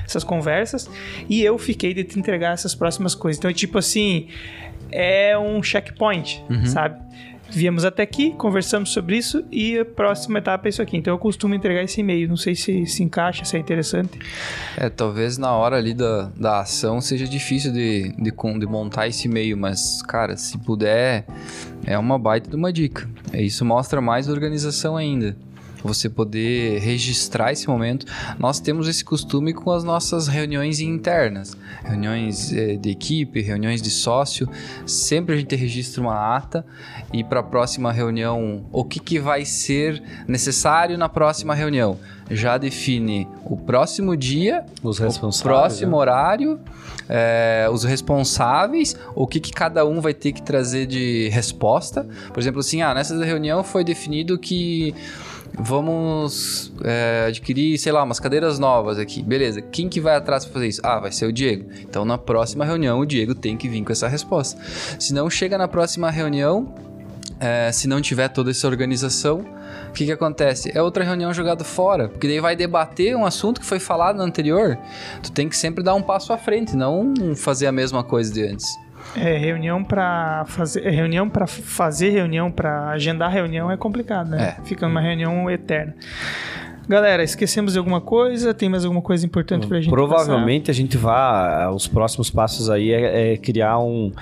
essas conversas, e eu fiquei de te entregar essas próximas coisas. Então, é tipo assim, é um checkpoint, sabe? Viemos até aqui, conversamos sobre isso e a próxima etapa é isso aqui. Então eu costumo entregar esse e-mail. Não sei se se encaixa, se é interessante. É, talvez na hora ali da, da ação seja difícil de, de, de montar esse e-mail, mas, cara, se puder, é uma baita de uma dica. É, Isso mostra mais organização ainda. Você poder registrar esse momento. Nós temos esse costume com as nossas reuniões internas, reuniões eh, de equipe, reuniões de sócio. Sempre a gente registra uma ata e para a próxima reunião, o que, que vai ser necessário na próxima reunião? Já define o próximo dia Os o responsáveis. próximo né? horário, é, os responsáveis, o que, que cada um vai ter que trazer de resposta. Por exemplo, assim, ah, nessa reunião foi definido que vamos é, adquirir, sei lá, umas cadeiras novas aqui. Beleza, quem que vai atrás para fazer isso? Ah, vai ser o Diego. Então, na próxima reunião, o Diego tem que vir com essa resposta. Se não chega na próxima reunião, é, se não tiver toda essa organização, o que, que acontece? É outra reunião jogada fora, porque daí vai debater um assunto que foi falado no anterior. Tu tem que sempre dar um passo à frente, não fazer a mesma coisa de antes. É, reunião para fazer, é, reunião para fazer reunião, para agendar reunião é complicado, né? É. Fica numa reunião eterna. Galera, esquecemos de alguma coisa? Tem mais alguma coisa importante pra gente Provavelmente a gente vai. Os próximos passos aí é, é criar um,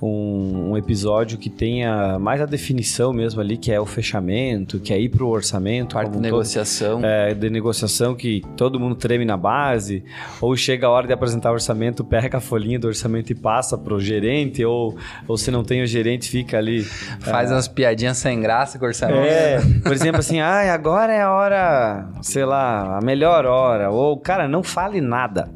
um, um episódio que tenha mais a definição mesmo ali, que é o fechamento, que é ir pro orçamento. Parte de um todo. negociação. É, de negociação que todo mundo treme na base, ou chega a hora de apresentar o orçamento, pega a folhinha do orçamento e passa pro gerente, ou, ou se não tem o gerente, fica ali. Faz umas piadinhas sem graça com o orçamento. É, por exemplo, assim, ai, agora é a hora, sei lá, a melhor hora. Ou, cara, não fale nada.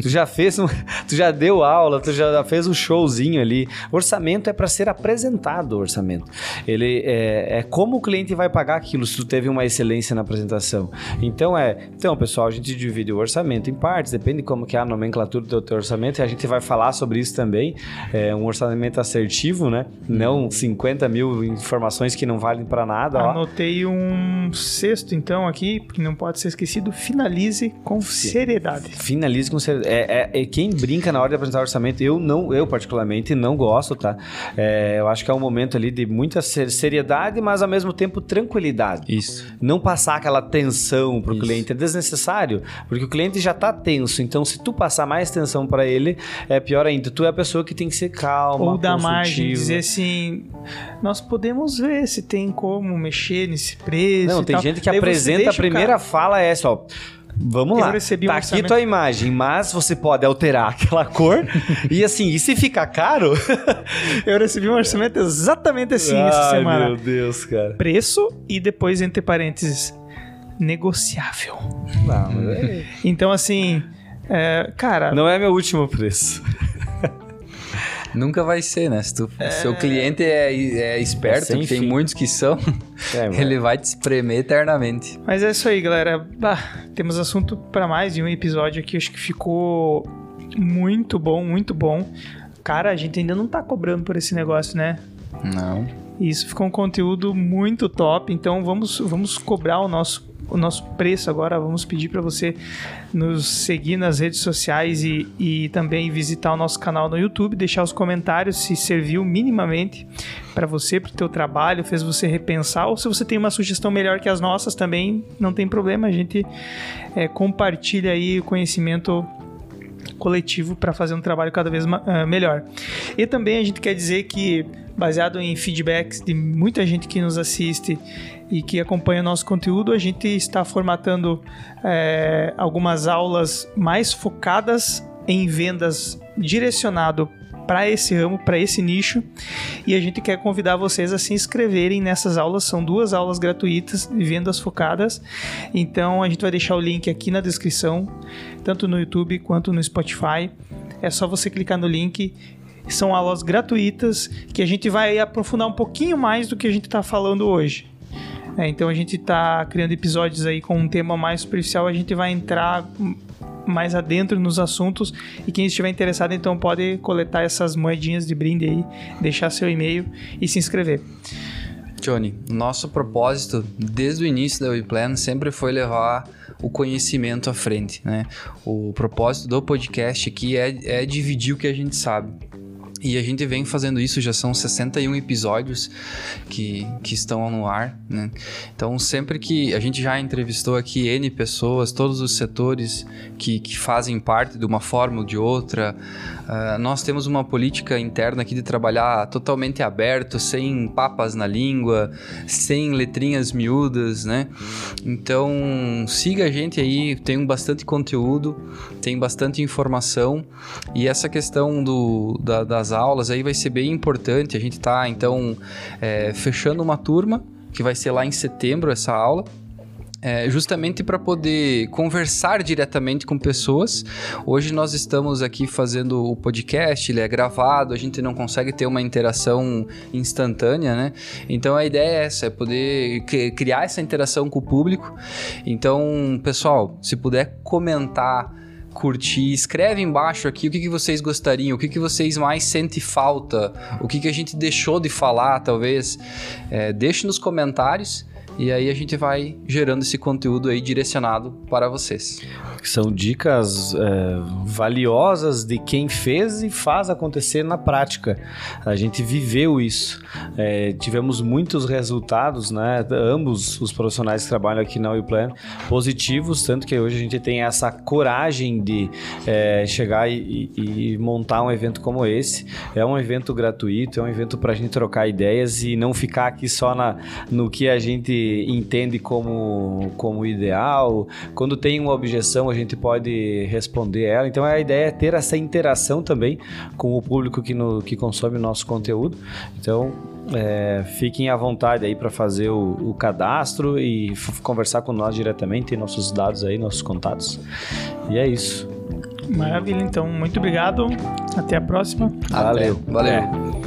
Tu já fez um, (laughs) tu já deu aula, tu já fez um showzinho ali. Orçamento é para ser apresentado, orçamento. Ele é, é como o cliente vai pagar aquilo se tu teve uma excelência na apresentação. Então é, então pessoal, a gente divide o orçamento em partes, depende de como que é a nomenclatura do teu orçamento e a gente vai falar sobre isso também. É um orçamento assertivo, né? Não 50 mil informações que não valem para nada. ó. Anotei um sexto, então, aqui, que não pode ser esquecido. Finalize com seriedade. Finalize com ser... é, é, é quem brinca na hora de apresentar orçamento, eu não, eu particularmente não gosto, tá? É, eu acho que é um momento ali de muita ser- seriedade, mas ao mesmo tempo tranquilidade. Isso. Não passar aquela tensão pro Isso. cliente é desnecessário, porque o cliente já tá tenso. Então, se tu passar mais tensão para ele, é pior ainda. Tu é a pessoa que tem que ser calma, Ou dar margem, dizer assim, nós podemos ver se tem como mexer nesse preço. Não, tem tal. gente que Daí apresenta a primeira cara- fala é só. Vamos Eu lá. recebi um tá aqui orçamento- tua imagem, mas você pode alterar (laughs) aquela cor. e assim, e se ficar caro? (laughs) Eu recebi um orçamento exatamente assim essa Ai, semana. Meu Deus, cara. Preço e depois, entre parênteses, negociável. Não, mas é- Então, assim, é, cara, não é meu último preço. Nunca vai ser, né? Se tu, seu cliente é, é esperto, que tem muitos que são, (laughs) É, ele vai te espremer eternamente. Mas é isso aí, galera. Bah, temos assunto para mais de um episódio aqui. Acho que ficou muito bom, muito bom. Cara, a gente ainda não tá cobrando por esse negócio, né? Não. Isso ficou um conteúdo muito top, então vamos, vamos cobrar o nosso, o nosso preço agora. Vamos pedir para você nos seguir nas redes sociais e, e também visitar o nosso canal no YouTube, deixar os comentários se serviu minimamente para você, para o teu trabalho, fez você repensar, ou se você tem uma sugestão melhor que as nossas também, não tem problema, a gente é, compartilha aí o conhecimento coletivo para fazer um trabalho cada vez uh, melhor. E também a gente quer dizer que, baseado em feedbacks de muita gente que nos assiste e que acompanha o nosso conteúdo, a gente está formatando é, algumas aulas mais focadas em vendas direcionado para esse ramo, para esse nicho, e a gente quer convidar vocês a se inscreverem nessas aulas. São duas aulas gratuitas vendas focadas. Então a gente vai deixar o link aqui na descrição, tanto no YouTube quanto no Spotify. É só você clicar no link são aulas gratuitas que a gente vai aprofundar um pouquinho mais do que a gente está falando hoje. É, então a gente está criando episódios aí com um tema mais superficial, a gente vai entrar mais adentro nos assuntos e quem estiver interessado então pode coletar essas moedinhas de brinde aí, deixar seu e-mail e se inscrever. Johnny, nosso propósito desde o início da WePlan sempre foi levar o conhecimento à frente, né? O propósito do podcast aqui é, é dividir o que a gente sabe. E a gente vem fazendo isso, já são 61 episódios que, que estão no ar, né? Então, sempre que a gente já entrevistou aqui N pessoas, todos os setores que, que fazem parte de uma forma ou de outra, uh, nós temos uma política interna aqui de trabalhar totalmente aberto, sem papas na língua, sem letrinhas miúdas, né? Então, siga a gente aí, tem bastante conteúdo, tem bastante informação e essa questão do, da, das aulas aí vai ser bem importante. A gente está então é, fechando uma turma que vai ser lá em setembro essa aula. É, justamente para poder conversar diretamente com pessoas. Hoje nós estamos aqui fazendo o podcast, ele é gravado, a gente não consegue ter uma interação instantânea, né? Então a ideia é essa, é poder criar essa interação com o público. Então, pessoal, se puder comentar curtir. Escreve embaixo aqui o que, que vocês gostariam, o que, que vocês mais sentem falta, o que, que a gente deixou de falar, talvez. É, deixe nos comentários e aí a gente vai gerando esse conteúdo aí direcionado para vocês. São dicas é, valiosas de quem fez e faz acontecer na prática. A gente viveu isso. É, tivemos muitos resultados, né? Ambos os profissionais que trabalham aqui na WePlan positivos, tanto que hoje a gente tem essa coragem de é, chegar e, e, montar um evento como esse. É um evento gratuito, é um evento para a gente trocar ideias e não ficar aqui só na, no que a gente entende como, como ideal. Quando tem uma objeção, a gente pode responder ela. Então a ideia é ter essa interação também com o público que, no, que consome o nosso conteúdo. Então é, fiquem à vontade aí para fazer o, o, cadastro e conversar com nós diretamente, tem nossos dados aí, nossos contatos. E é isso. Maravilha, então, muito obrigado. Até a próxima. Valeu. Valeu. É.